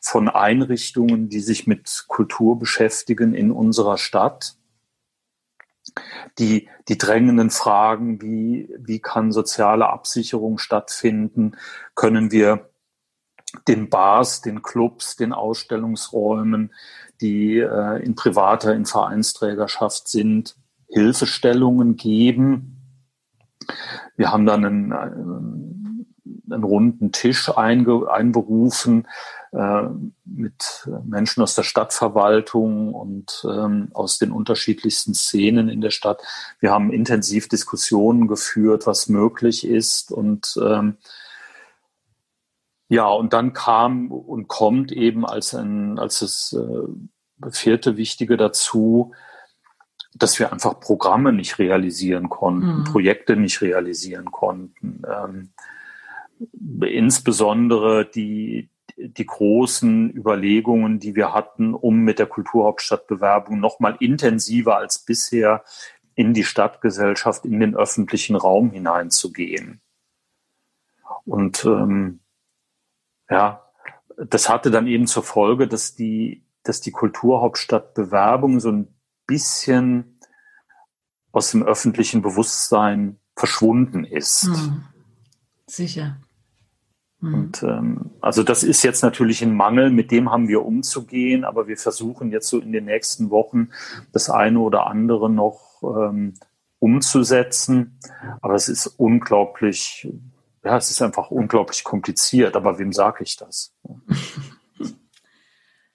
von Einrichtungen, die sich mit Kultur beschäftigen in unserer Stadt. Die, die drängenden Fragen, wie, wie kann soziale Absicherung stattfinden? Können wir den Bars, den Clubs, den Ausstellungsräumen, die äh, in privater, in Vereinsträgerschaft sind, Hilfestellungen geben. Wir haben dann einen, einen, einen runden Tisch einge, einberufen äh, mit Menschen aus der Stadtverwaltung und ähm, aus den unterschiedlichsten Szenen in der Stadt. Wir haben intensiv Diskussionen geführt, was möglich ist und ähm, ja, und dann kam und kommt eben als ein, als das äh, vierte Wichtige dazu, dass wir einfach Programme nicht realisieren konnten, mhm. Projekte nicht realisieren konnten. Ähm, insbesondere die, die großen Überlegungen, die wir hatten, um mit der Kulturhauptstadtbewerbung noch mal intensiver als bisher in die Stadtgesellschaft, in den öffentlichen Raum hineinzugehen. Und ähm, ja, das hatte dann eben zur Folge, dass die, dass die Kulturhauptstadtbewerbung so ein bisschen aus dem öffentlichen Bewusstsein verschwunden ist. Hm. Sicher. Hm. Und ähm, also das ist jetzt natürlich ein Mangel, mit dem haben wir umzugehen, aber wir versuchen jetzt so in den nächsten Wochen das eine oder andere noch ähm, umzusetzen. Aber es ist unglaublich ja, es ist einfach unglaublich kompliziert, aber wem sage ich das?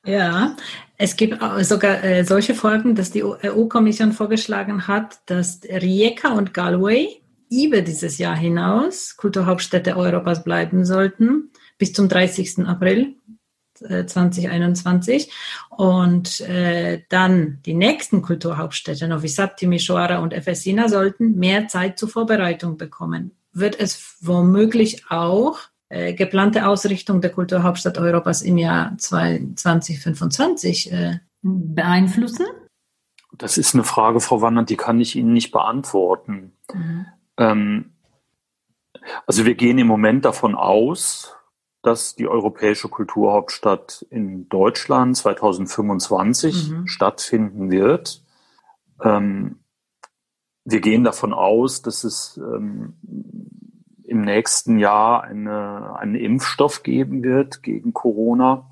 Ja, es gibt sogar äh, solche Folgen, dass die EU-Kommission vorgeschlagen hat, dass Rijeka und Galway über dieses Jahr hinaus Kulturhauptstädte Europas bleiben sollten, bis zum 30. April 2021. Äh, und äh, dann die nächsten Kulturhauptstädte, Novi Sad, Timisoara und Efesina, sollten mehr Zeit zur Vorbereitung bekommen. Wird es womöglich auch äh, geplante Ausrichtung der Kulturhauptstadt Europas im Jahr 2025 äh, beeinflussen? Das ist eine Frage, Frau Wannert, die kann ich Ihnen nicht beantworten. Mhm. Ähm, also wir gehen im Moment davon aus, dass die Europäische Kulturhauptstadt in Deutschland 2025 mhm. stattfinden wird. Ähm, wir gehen davon aus, dass es ähm, im nächsten Jahr eine, einen Impfstoff geben wird gegen Corona.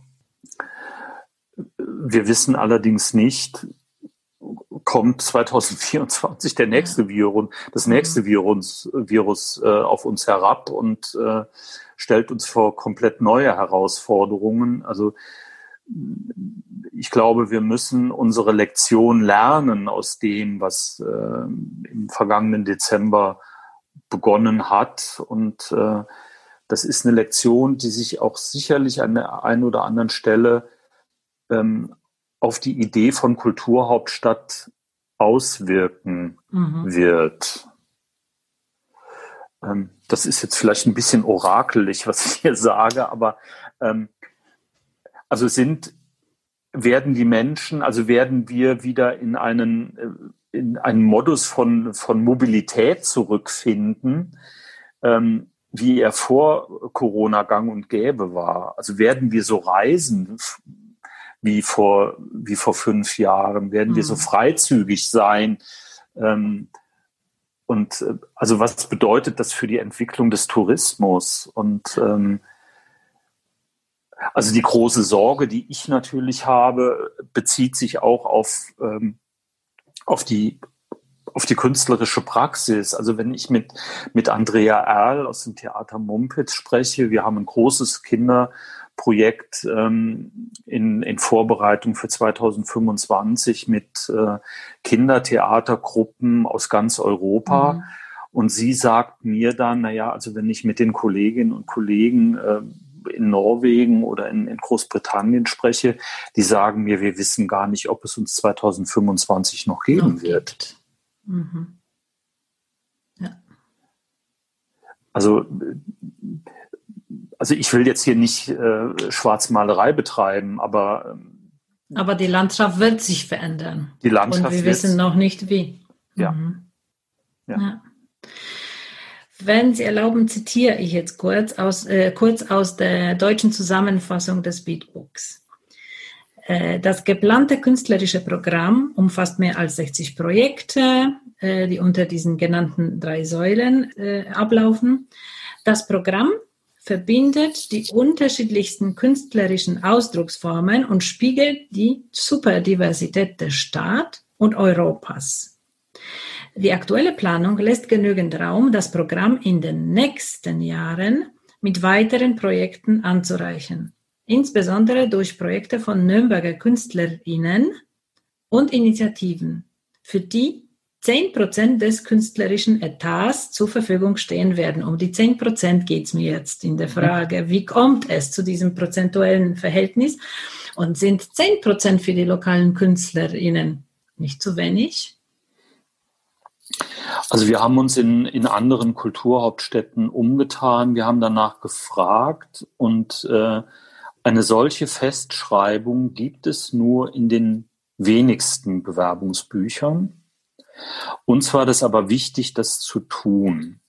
Wir wissen allerdings nicht, kommt 2024 der nächste Virus, das nächste mhm. Virus, Virus äh, auf uns herab und äh, stellt uns vor komplett neue Herausforderungen. Also ich glaube, wir müssen unsere Lektion lernen aus dem, was äh, im vergangenen Dezember begonnen hat. Und äh, das ist eine Lektion, die sich auch sicherlich an der einen oder anderen Stelle ähm, auf die Idee von Kulturhauptstadt auswirken mhm. wird. Ähm, das ist jetzt vielleicht ein bisschen orakelig, was ich hier sage, aber ähm, also sind, werden die Menschen, also werden wir wieder in einen, äh, in einen Modus von, von Mobilität zurückfinden, ähm, wie er vor Corona gang und gäbe war. Also werden wir so reisen wie vor, wie vor fünf Jahren? Werden mhm. wir so mhm. freizügig sein? Ähm, und äh, also was bedeutet das für die Entwicklung des Tourismus? Und ähm, also die große Sorge, die ich natürlich habe, bezieht sich auch auf, ähm, auf die auf die künstlerische Praxis. Also wenn ich mit, mit Andrea Erl aus dem Theater Mumpitz spreche, wir haben ein großes Kinder- Projekt ähm, in, in Vorbereitung für 2025 mit äh, Kindertheatergruppen aus ganz Europa. Mhm. Und sie sagt mir dann, naja, also wenn ich mit den Kolleginnen und Kollegen äh, in Norwegen oder in, in, Großbritannien spreche, die sagen mir, wir wissen gar nicht, ob es uns 2025 noch geben noch wird. Mhm. Ja. Also also ich will jetzt hier nicht äh, Schwarzmalerei betreiben, aber ähm, aber die Landschaft wird sich verändern. Die Landschaft Und wir wissen noch nicht wie. Ja. Mhm. ja. ja. Wenn Sie erlauben, zitiere ich jetzt kurz aus, äh, kurz aus der deutschen Zusammenfassung des Beatbooks. Äh, das geplante künstlerische Programm umfasst mehr als 60 Projekte, äh, die unter diesen genannten drei Säulen äh, ablaufen. Das Programm verbindet die unterschiedlichsten künstlerischen Ausdrucksformen und spiegelt die Superdiversität der Stadt und Europas. Die aktuelle Planung lässt genügend Raum, das Programm in den nächsten Jahren mit weiteren Projekten anzureichen, insbesondere durch Projekte von Nürnberger Künstlerinnen und Initiativen, für die 10 Prozent des künstlerischen Etats zur Verfügung stehen werden. Um die 10 Prozent geht es mir jetzt in der mhm. Frage, wie kommt es zu diesem prozentuellen Verhältnis? Und sind 10 Prozent für die lokalen KünstlerInnen nicht zu wenig? Also wir haben uns in, in anderen Kulturhauptstädten umgetan. Wir haben danach gefragt und äh, eine solche Festschreibung gibt es nur in den wenigsten Bewerbungsbüchern. Uns war das aber wichtig, das zu tun.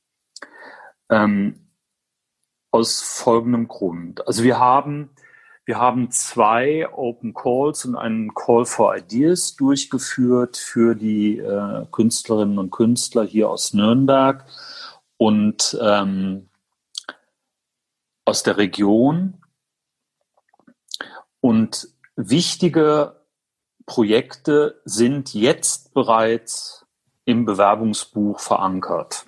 Ähm, aus folgendem Grund. Also wir haben, wir haben zwei Open Calls und einen Call for Ideas durchgeführt für die äh, Künstlerinnen und Künstler hier aus Nürnberg und ähm, aus der Region. Und wichtige Projekte sind jetzt bereits im Bewerbungsbuch verankert.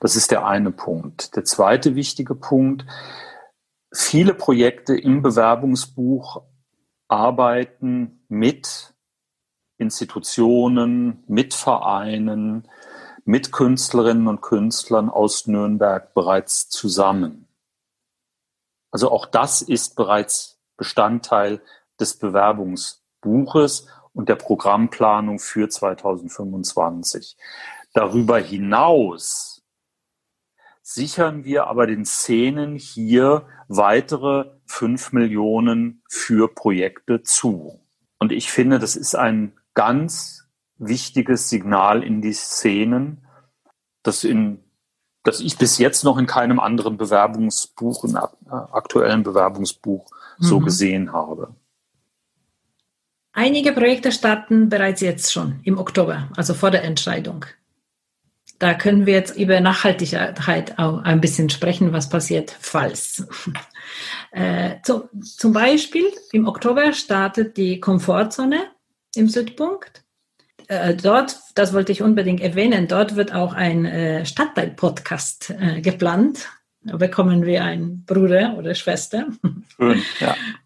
Das ist der eine Punkt. Der zweite wichtige Punkt, viele Projekte im Bewerbungsbuch arbeiten mit Institutionen, mit Vereinen, mit Künstlerinnen und Künstlern aus Nürnberg bereits zusammen. Also auch das ist bereits Bestandteil des Bewerbungsbuches und der Programmplanung für 2025. Darüber hinaus sichern wir aber den Szenen hier weitere fünf Millionen für Projekte zu. Und ich finde, das ist ein ganz wichtiges Signal in die Szenen, das in das ich bis jetzt noch in keinem anderen Bewerbungsbuch, in aktuellen Bewerbungsbuch so mhm. gesehen habe. Einige Projekte starten bereits jetzt schon im Oktober, also vor der Entscheidung. Da können wir jetzt über Nachhaltigkeit auch ein bisschen sprechen, was passiert, falls. Äh, zu, zum Beispiel im Oktober startet die Komfortzone im Südpunkt. Äh, dort, das wollte ich unbedingt erwähnen, dort wird auch ein äh, Stadtteil-Podcast äh, geplant. Da bekommen wir einen Bruder oder Schwester. Schön, ja.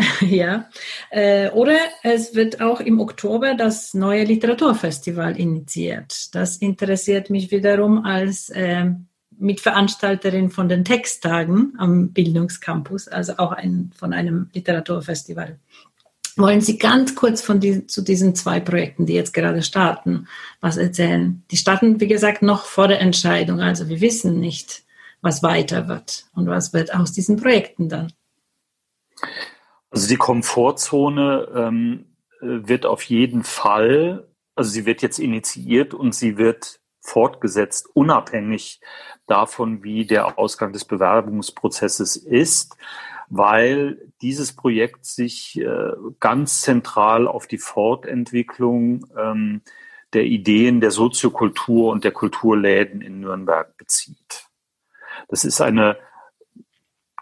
ja. Äh, oder es wird auch im Oktober das neue Literaturfestival initiiert. Das interessiert mich wiederum als äh, Mitveranstalterin von den Texttagen am Bildungscampus, also auch ein, von einem Literaturfestival. Wollen Sie ganz kurz von die, zu diesen zwei Projekten, die jetzt gerade starten, was erzählen? Die starten, wie gesagt, noch vor der Entscheidung. Also wir wissen nicht, was weiter wird und was wird aus diesen Projekten dann. Also die Komfortzone ähm, wird auf jeden Fall, also sie wird jetzt initiiert und sie wird fortgesetzt, unabhängig davon, wie der Ausgang des Bewerbungsprozesses ist, weil dieses Projekt sich äh, ganz zentral auf die Fortentwicklung ähm, der Ideen der Soziokultur und der Kulturläden in Nürnberg bezieht. Das ist eine,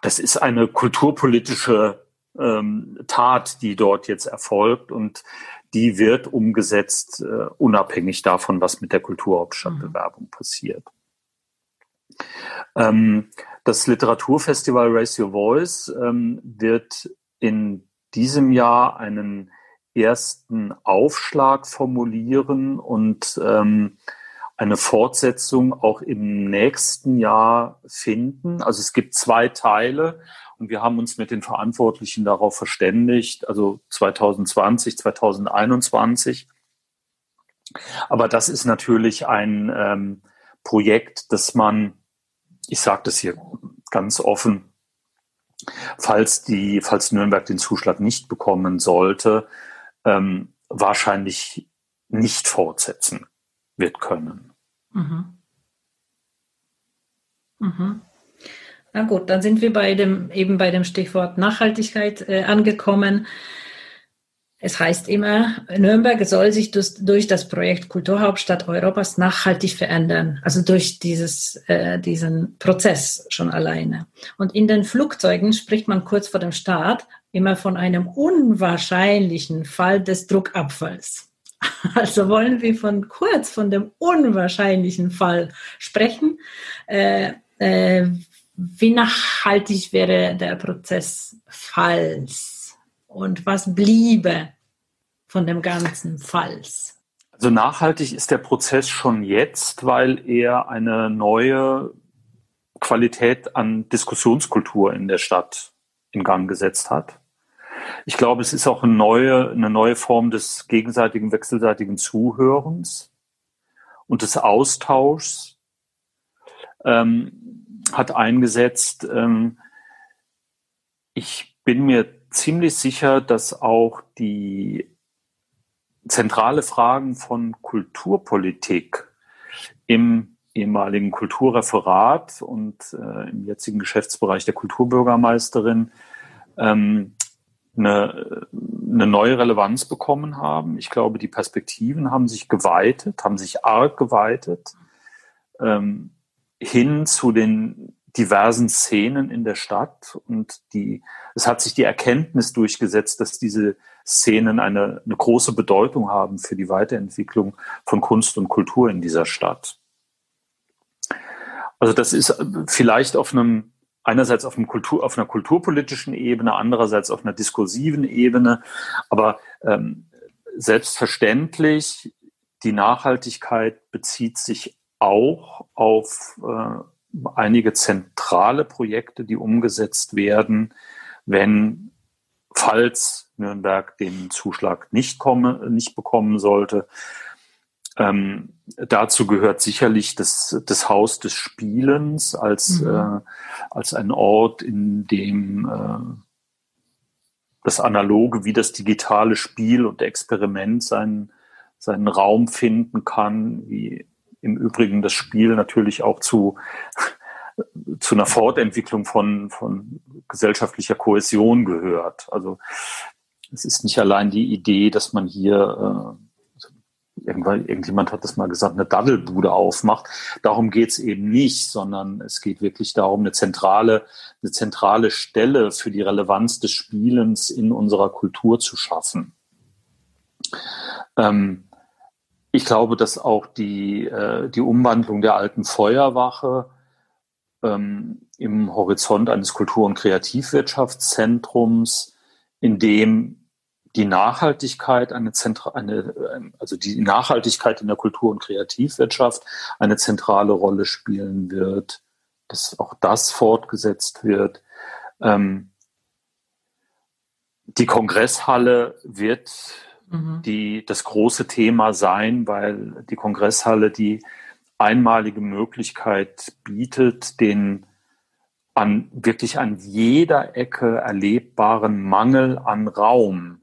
das ist eine kulturpolitische ähm, Tat, die dort jetzt erfolgt und die wird umgesetzt, äh, unabhängig davon, was mit der Kulturhauptstadtbewerbung mhm. passiert. Ähm, das Literaturfestival Raise Your Voice ähm, wird in diesem Jahr einen ersten Aufschlag formulieren und ähm, eine Fortsetzung auch im nächsten Jahr finden. Also es gibt zwei Teile und wir haben uns mit den Verantwortlichen darauf verständigt, also 2020, 2021. Aber das ist natürlich ein ähm, Projekt, das man, ich sage das hier ganz offen, falls die, falls Nürnberg den Zuschlag nicht bekommen sollte, ähm, wahrscheinlich nicht fortsetzen wird können. Mhm. Mhm. Na gut, dann sind wir bei dem, eben bei dem Stichwort Nachhaltigkeit äh, angekommen. Es heißt immer, Nürnberg soll sich durch, durch, das Projekt Kulturhauptstadt Europas nachhaltig verändern, also durch dieses, äh, diesen Prozess schon alleine. Und in den Flugzeugen spricht man kurz vor dem Start immer von einem unwahrscheinlichen Fall des Druckabfalls. Also wollen wir von kurz von dem unwahrscheinlichen Fall sprechen. Äh, äh, wie nachhaltig wäre der Prozess falls? Und was bliebe von dem ganzen Falls? Also nachhaltig ist der Prozess schon jetzt, weil er eine neue Qualität an Diskussionskultur in der Stadt in Gang gesetzt hat. Ich glaube, es ist auch eine neue, eine neue Form des gegenseitigen, wechselseitigen Zuhörens und des Austauschs. Ähm, hat eingesetzt. Ähm, ich bin mir ziemlich sicher, dass auch die zentrale Fragen von Kulturpolitik im ehemaligen Kulturreferat und äh, im jetzigen Geschäftsbereich der Kulturbürgermeisterin ähm, eine, eine neue Relevanz bekommen haben. Ich glaube, die Perspektiven haben sich geweitet, haben sich arg geweitet. Ähm, hin zu den diversen Szenen in der Stadt und die, es hat sich die Erkenntnis durchgesetzt, dass diese Szenen eine, eine große Bedeutung haben für die Weiterentwicklung von Kunst und Kultur in dieser Stadt. Also das ist vielleicht auf einem einerseits auf, einem Kultur, auf einer kulturpolitischen Ebene, andererseits auf einer diskursiven Ebene. Aber ähm, selbstverständlich, die Nachhaltigkeit bezieht sich auch auf äh, einige zentrale Projekte, die umgesetzt werden, wenn, falls Nürnberg den Zuschlag nicht, komme, nicht bekommen sollte, ähm, dazu gehört sicherlich das, das Haus des Spielens als, mhm. äh, als ein Ort, in dem äh, das analoge wie das digitale Spiel und Experiment seinen, seinen Raum finden kann, wie im Übrigen das Spiel natürlich auch zu, zu einer Fortentwicklung von, von gesellschaftlicher Kohäsion gehört. Also es ist nicht allein die Idee, dass man hier äh, irgendwann, irgendjemand hat das mal gesagt, eine Daddelbude aufmacht. Darum geht's eben nicht, sondern es geht wirklich darum, eine zentrale, eine zentrale Stelle für die Relevanz des Spielens in unserer Kultur zu schaffen. Ähm, ich glaube, dass auch die, äh, die Umwandlung der alten Feuerwache ähm, im Horizont eines Kultur- und Kreativwirtschaftszentrums, in dem die Nachhaltigkeit eine, Zentra eine also die Nachhaltigkeit in der Kultur- und Kreativwirtschaft eine zentrale Rolle spielen wird, dass auch das fortgesetzt wird. Ähm, die Kongresshalle wird mhm. die, das große Thema sein, weil die Kongresshalle die einmalige Möglichkeit bietet, den an wirklich an jeder Ecke erlebbaren Mangel an Raum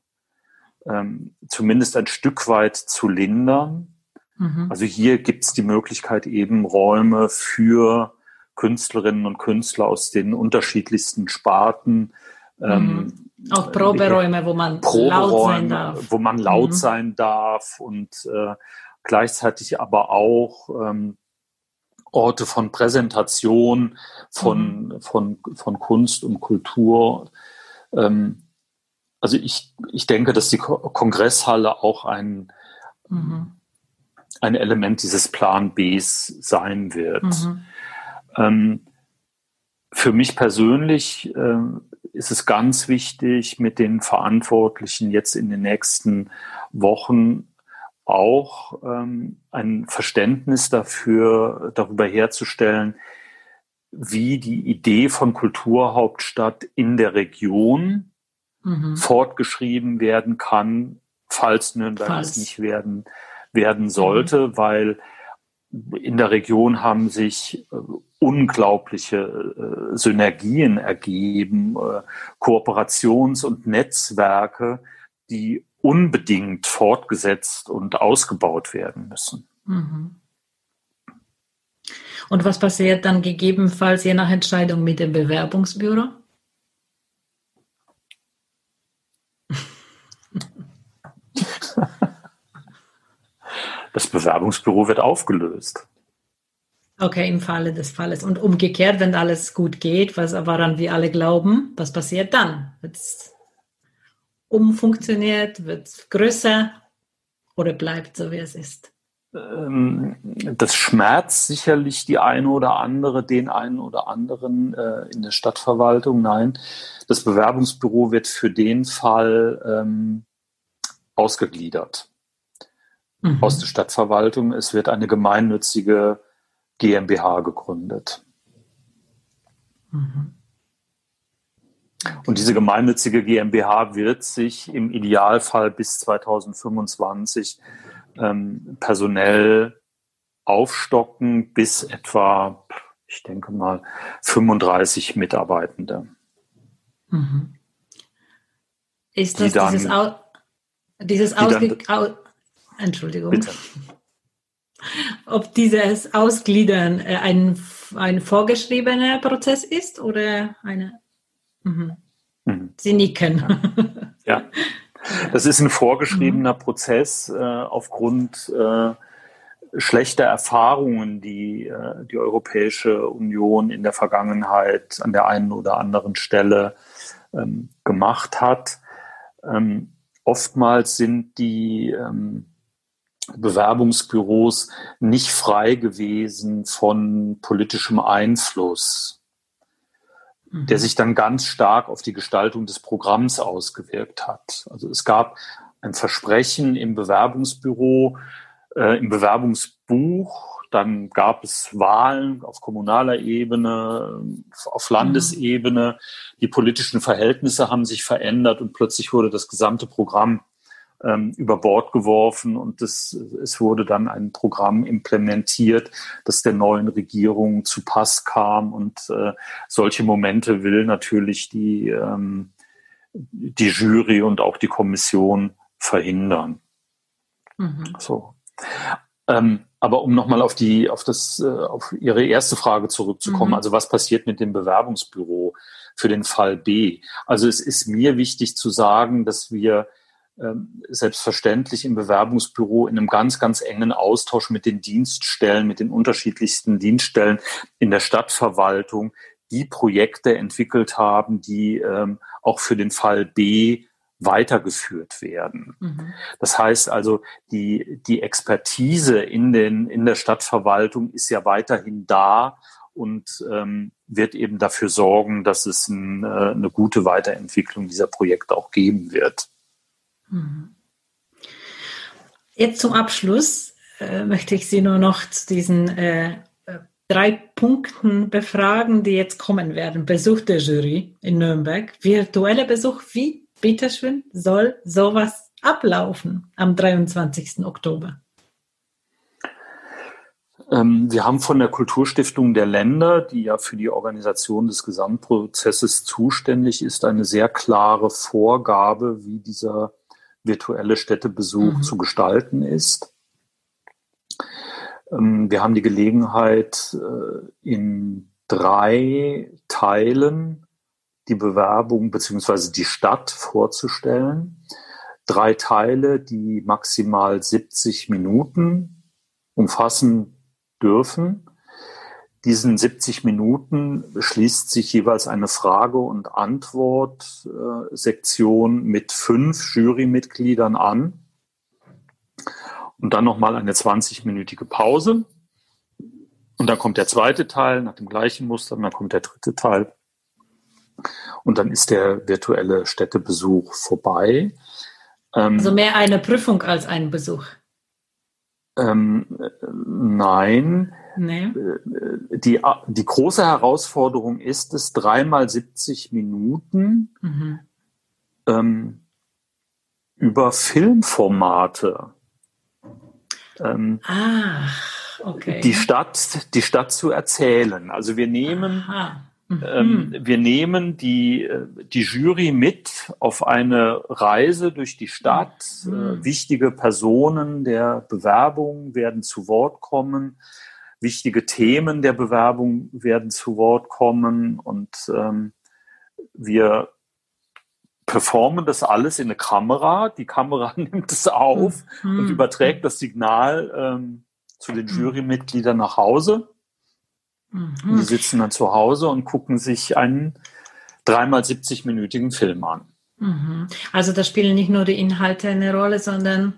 ähm, zumindest ein Stück weit zu lindern. Mhm. Also hier gibt es die Möglichkeit, eben Räume für Künstlerinnen und Künstler aus den unterschiedlichsten Sparten. Ähm, mhm. Auch Proberäume, wo man laut sein darf. Wo man laut mhm. sein darf und äh, gleichzeitig aber auch ähm, Orte von Präsentation, von, mhm. von, von Kunst und Kultur. Ähm, also ich, ich denke, dass die Kongresshalle auch ein, mhm. ein Element dieses Plan Bs sein wird. Mhm. Ähm, für mich persönlich äh, ist es ganz wichtig, mit den Verantwortlichen jetzt in den nächsten Wochen auch ähm, ein Verständnis dafür, darüber herzustellen, wie die Idee von Kulturhauptstadt in der Region mhm. fortgeschrieben werden kann, falls Nürnberg falls. es nicht werden, werden sollte, mhm. weil in der Region haben sich unglaubliche äh, Synergien ergeben, äh, Kooperations- und Netzwerke, die unbedingt fortgesetzt und ausgebaut werden müssen. Mhm. Und was passiert dann gegebenenfalls je nach Entscheidung mit dem Bewerbungsbüro? Das Bewerbungsbüro wird aufgelöst. Okay, im Falle des Falles. Und umgekehrt, wenn alles gut geht, was woran wir alle glauben, was passiert dann? Wird es umfunktioniert, wird es größer oder bleibt so, wie es ist? Ähm, das schmerzt sicherlich die eine oder andere, den einen oder anderen äh, in der Stadtverwaltung. Nein, das Bewerbungsbüro wird für den Fall ähm, ausgegliedert mhm. aus der Stadtverwaltung. Es wird eine gemeinnützige GmbH gegründet. Mhm. Und diese gemeinnützige GmbH wird sich im Idealfall bis 2025 ähm, personell aufstocken bis etwa, ich denke mal, 35 Mitarbeitende. Mhm. Ist das dann, dieses, Au dieses Ausge dann, Entschuldigung. Bitte. Ob dieses Ausgliedern äh, ein, ein vorgeschriebener Prozess ist oder eine. Mhm. Mhm. Sie nicken. Ja. ja. Das ist ein vorgeschriebener mhm. Prozess äh, aufgrund äh, schlechter Erfahrungen, die äh, die Europäische Union in der Vergangenheit an der einen oder anderen Stelle ähm, gemacht hat. Ähm, oftmals sind die ähm, Bewerbungsbüros nicht frei gewesen von politischem Einfluss. mhm. der sich dann ganz stark auf die Gestaltung des Programms ausgewirkt hat. Also es gab ein Versprechen im Bewerbungsbüro, äh, im Bewerbungsbuch, dann gab es Wahlen auf kommunaler Ebene, auf Landesebene. Mhm. Die politischen Verhältnisse haben sich verändert und plötzlich wurde das gesamte Programm ähm, über Bord geworfen und das, es wurde dann ein Programm implementiert, das der neuen Regierung zu Pass kam und äh, solche Momente will natürlich die, ähm, die Jury und auch die Kommission verhindern. Mhm. So. Ähm, aber um nochmal auf die, auf das, äh, auf Ihre erste Frage zurückzukommen, mhm. also was passiert mit dem Bewerbungsbüro für den Fall B? Also es ist mir wichtig zu sagen, dass wir selbstverständlich im Bewerbungsbüro in einem ganz, ganz engen Austausch mit den Dienststellen, mit den unterschiedlichsten Dienststellen in der Stadtverwaltung die Projekte entwickelt haben, die ähm, auch für den Fall B weitergeführt werden. Mhm. Das heißt also, die, die Expertise in, den, in der Stadtverwaltung ist ja weiterhin da und ähm, wird eben dafür sorgen, dass es ein, äh, eine gute Weiterentwicklung dieser Projekte auch geben wird. Mhm. Jetzt zum Abschluss äh, möchte ich Sie nur noch zu diesen äh, drei Punkten befragen, die jetzt kommen werden. Besuch der Jury in Nürnberg, virtueller Besuch. Wie, bitteschön, soll sowas ablaufen am 23. Oktober? Ähm, wir haben von der Kulturstiftung der Länder, die ja für die Organisation des Gesamtprozesses zuständig ist, eine sehr klare Vorgabe, wie dieser virtuelle Städtebesuch mhm. zu gestalten ist. Ähm, wir haben die Gelegenheit, äh, in drei Teilen die Bewerbung bzw. die Stadt vorzustellen. Drei Teile, die maximal 70 Minuten umfassen dürfen diesen 70 Minuten schließt sich jeweils eine Frage- und Antwort-Sektion mit fünf Jurymitgliedern an. Und dann nochmal eine 20-minütige Pause. Und dann kommt der zweite Teil nach dem gleichen Muster, und dann kommt der dritte Teil. Und dann ist der virtuelle Städtebesuch vorbei. Ähm, also mehr eine Prüfung als ein Besuch. Ähm, nein. Nee. Äh, die, die große Herausforderung ist es, dreimal 70 Minuten mhm. ähm, über Filmformate ähm, ah, okay. die, Stadt, die Stadt zu erzählen. Also wir nehmen Mhm. Ähm, wir nehmen die, äh, die Jury mit auf eine Reise durch die Stadt. Mhm. Äh, wichtige Personen der Bewerbung werden zu Wort kommen. Wichtige Themen der Bewerbung werden zu Wort kommen. Und ähm, wir performen das alles in eine Kamera. Die Kamera nimmt es auf mhm. und überträgt das Signal ähm, zu den mhm. Jurymitgliedern nach Hause. Mhm. Die sitzen dann zu Hause und gucken sich einen dreimal 70-minütigen Film an. Mhm. Also da spielen nicht nur die Inhalte eine Rolle, sondern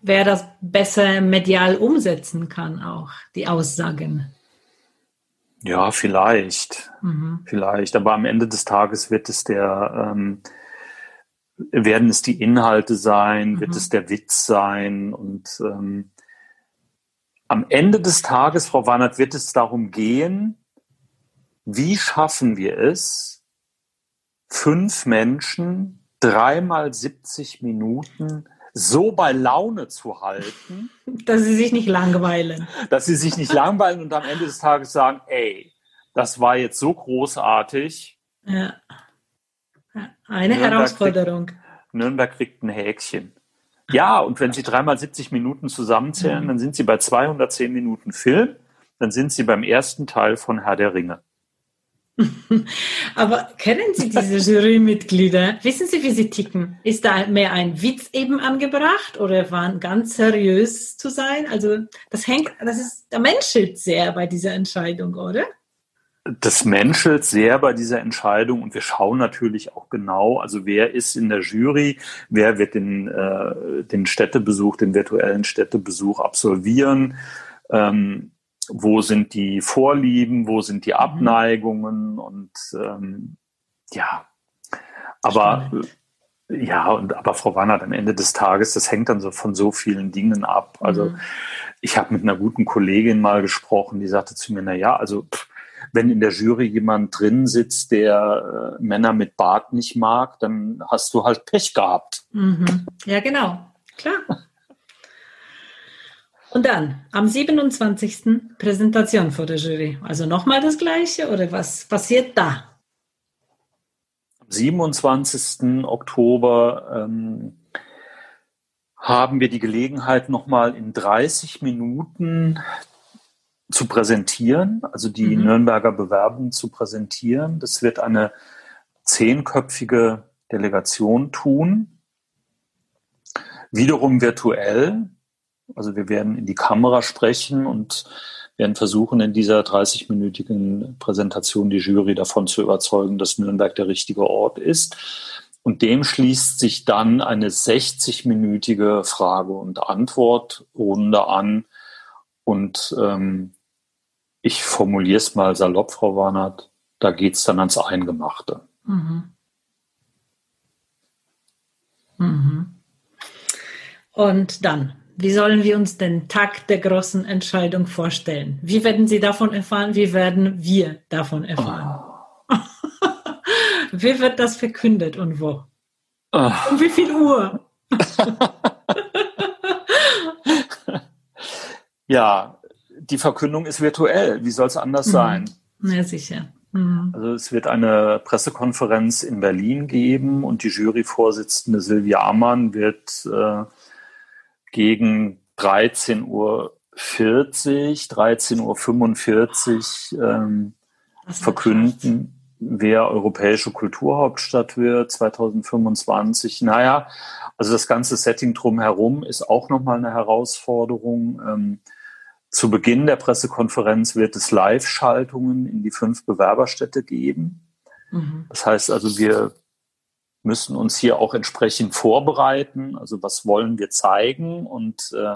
wer das besser medial umsetzen kann, auch die Aussagen. Ja, vielleicht. Mhm. Vielleicht. Aber am Ende des Tages wird es der, ähm, werden es die Inhalte sein, mhm. wird es der Witz sein und ähm, am Ende des Tages, Frau Warnert, wird es darum gehen, wie schaffen wir es, fünf Menschen dreimal 70 Minuten so bei Laune zu halten, dass sie sich nicht langweilen. Dass sie sich nicht langweilen und am Ende des Tages sagen, ey, das war jetzt so großartig. Ja. Eine Nürnberg Herausforderung. Kriegt, Nürnberg kriegt ein Häkchen. Ja, und wenn Sie dreimal 70 Minuten zusammenzählen, mhm. dann sind Sie bei 210 Minuten Film. Dann sind Sie beim ersten Teil von Herr der Ringe. Aber kennen Sie diese Jurymitglieder? Wissen Sie, wie sie ticken? Ist da mehr ein Witz eben angebracht oder waren ganz seriös zu sein? Also das hängt, das ist, der menschelt sehr bei dieser Entscheidung, oder? das menschelt sehr bei dieser Entscheidung und wir schauen natürlich auch genau, also wer ist in der Jury, wer wird den, äh, den Städtebesuch, den virtuellen Städtebesuch absolvieren. Ähm, wo sind die Vorlieben, wo sind die mhm. Abneigungen und ähm, ja, aber Stimmt. ja, und aber Frau Wannert, am Ende des Tages, das hängt dann so von so vielen Dingen ab. Also mhm. ich habe mit einer guten Kollegin mal gesprochen, die sagte zu mir, na ja, also pff, wenn in der Jury jemand drin sitzt, der äh, Männer mit Bart nicht mag, dann hast du halt Pech gehabt. Mhm. Ja, genau. Klar. Und dann am 27. Präsentation vor der Jury. Also nochmal das Gleiche oder was passiert da? Am 27. Oktober ähm, haben wir die Gelegenheit, nochmal in 30 Minuten zu präsentieren, also die mhm. Nürnberger Bewerbung zu präsentieren. Das wird eine zehnköpfige Delegation tun, wiederum virtuell. Also wir werden in die Kamera sprechen und werden versuchen, in dieser 30-minütigen Präsentation die Jury davon zu überzeugen, dass Nürnberg der richtige Ort ist. Und dem schließt sich dann eine 60-minütige Frage- und Antwortrunde an. Und ähm, ich formuliere es mal salopp, Frau Warnert, da geht es dann ans Eingemachte. Mhm. Mhm. Und dann, wie sollen wir uns den Tag der großen Entscheidung vorstellen? Wie werden Sie davon erfahren? Wie werden wir davon erfahren? Oh. wie wird das verkündet und wo? Oh. Um wie viel Uhr? ja, die Verkündung ist virtuell. Wie soll es anders mhm. sein? Ja, sicher. Mhm. Also es wird eine Pressekonferenz in Berlin geben und die Juryvorsitzende Silvia Ammann wird äh, gegen 13.40 Uhr 13.45 Uhr ähm, verkünden, wer europäische Kulturhauptstadt wird 2025. Naja, also das ganze Setting drumherum ist auch nochmal eine Herausforderung. Ähm, zu Beginn der Pressekonferenz wird es Live-Schaltungen in die fünf Bewerberstädte geben. Mhm. Das heißt also, wir müssen uns hier auch entsprechend vorbereiten. Also was wollen wir zeigen? Und äh,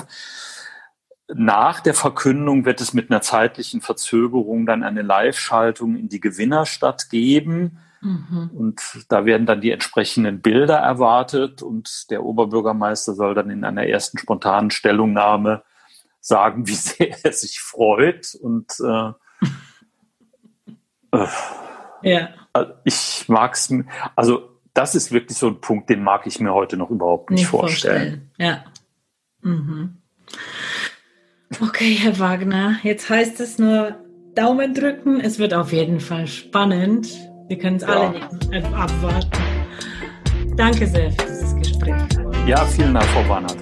nach der Verkündung wird es mit einer zeitlichen Verzögerung dann eine Live-Schaltung in die Gewinnerstadt geben. Mhm. Und da werden dann die entsprechenden Bilder erwartet und der Oberbürgermeister soll dann in einer ersten spontanen Stellungnahme sagen, wie sehr er sich freut. Und äh, äh, ja. ich mag es, also das ist wirklich so ein Punkt, den mag ich mir heute noch überhaupt nicht, nicht vorstellen. vorstellen. Ja. Mhm. Okay, Herr Wagner, jetzt heißt es nur Daumen drücken. Es wird auf jeden Fall spannend. Wir können es ja. alle nicht abwarten. Danke sehr für dieses Gespräch. Ja, vielen Dank, Frau Barnard.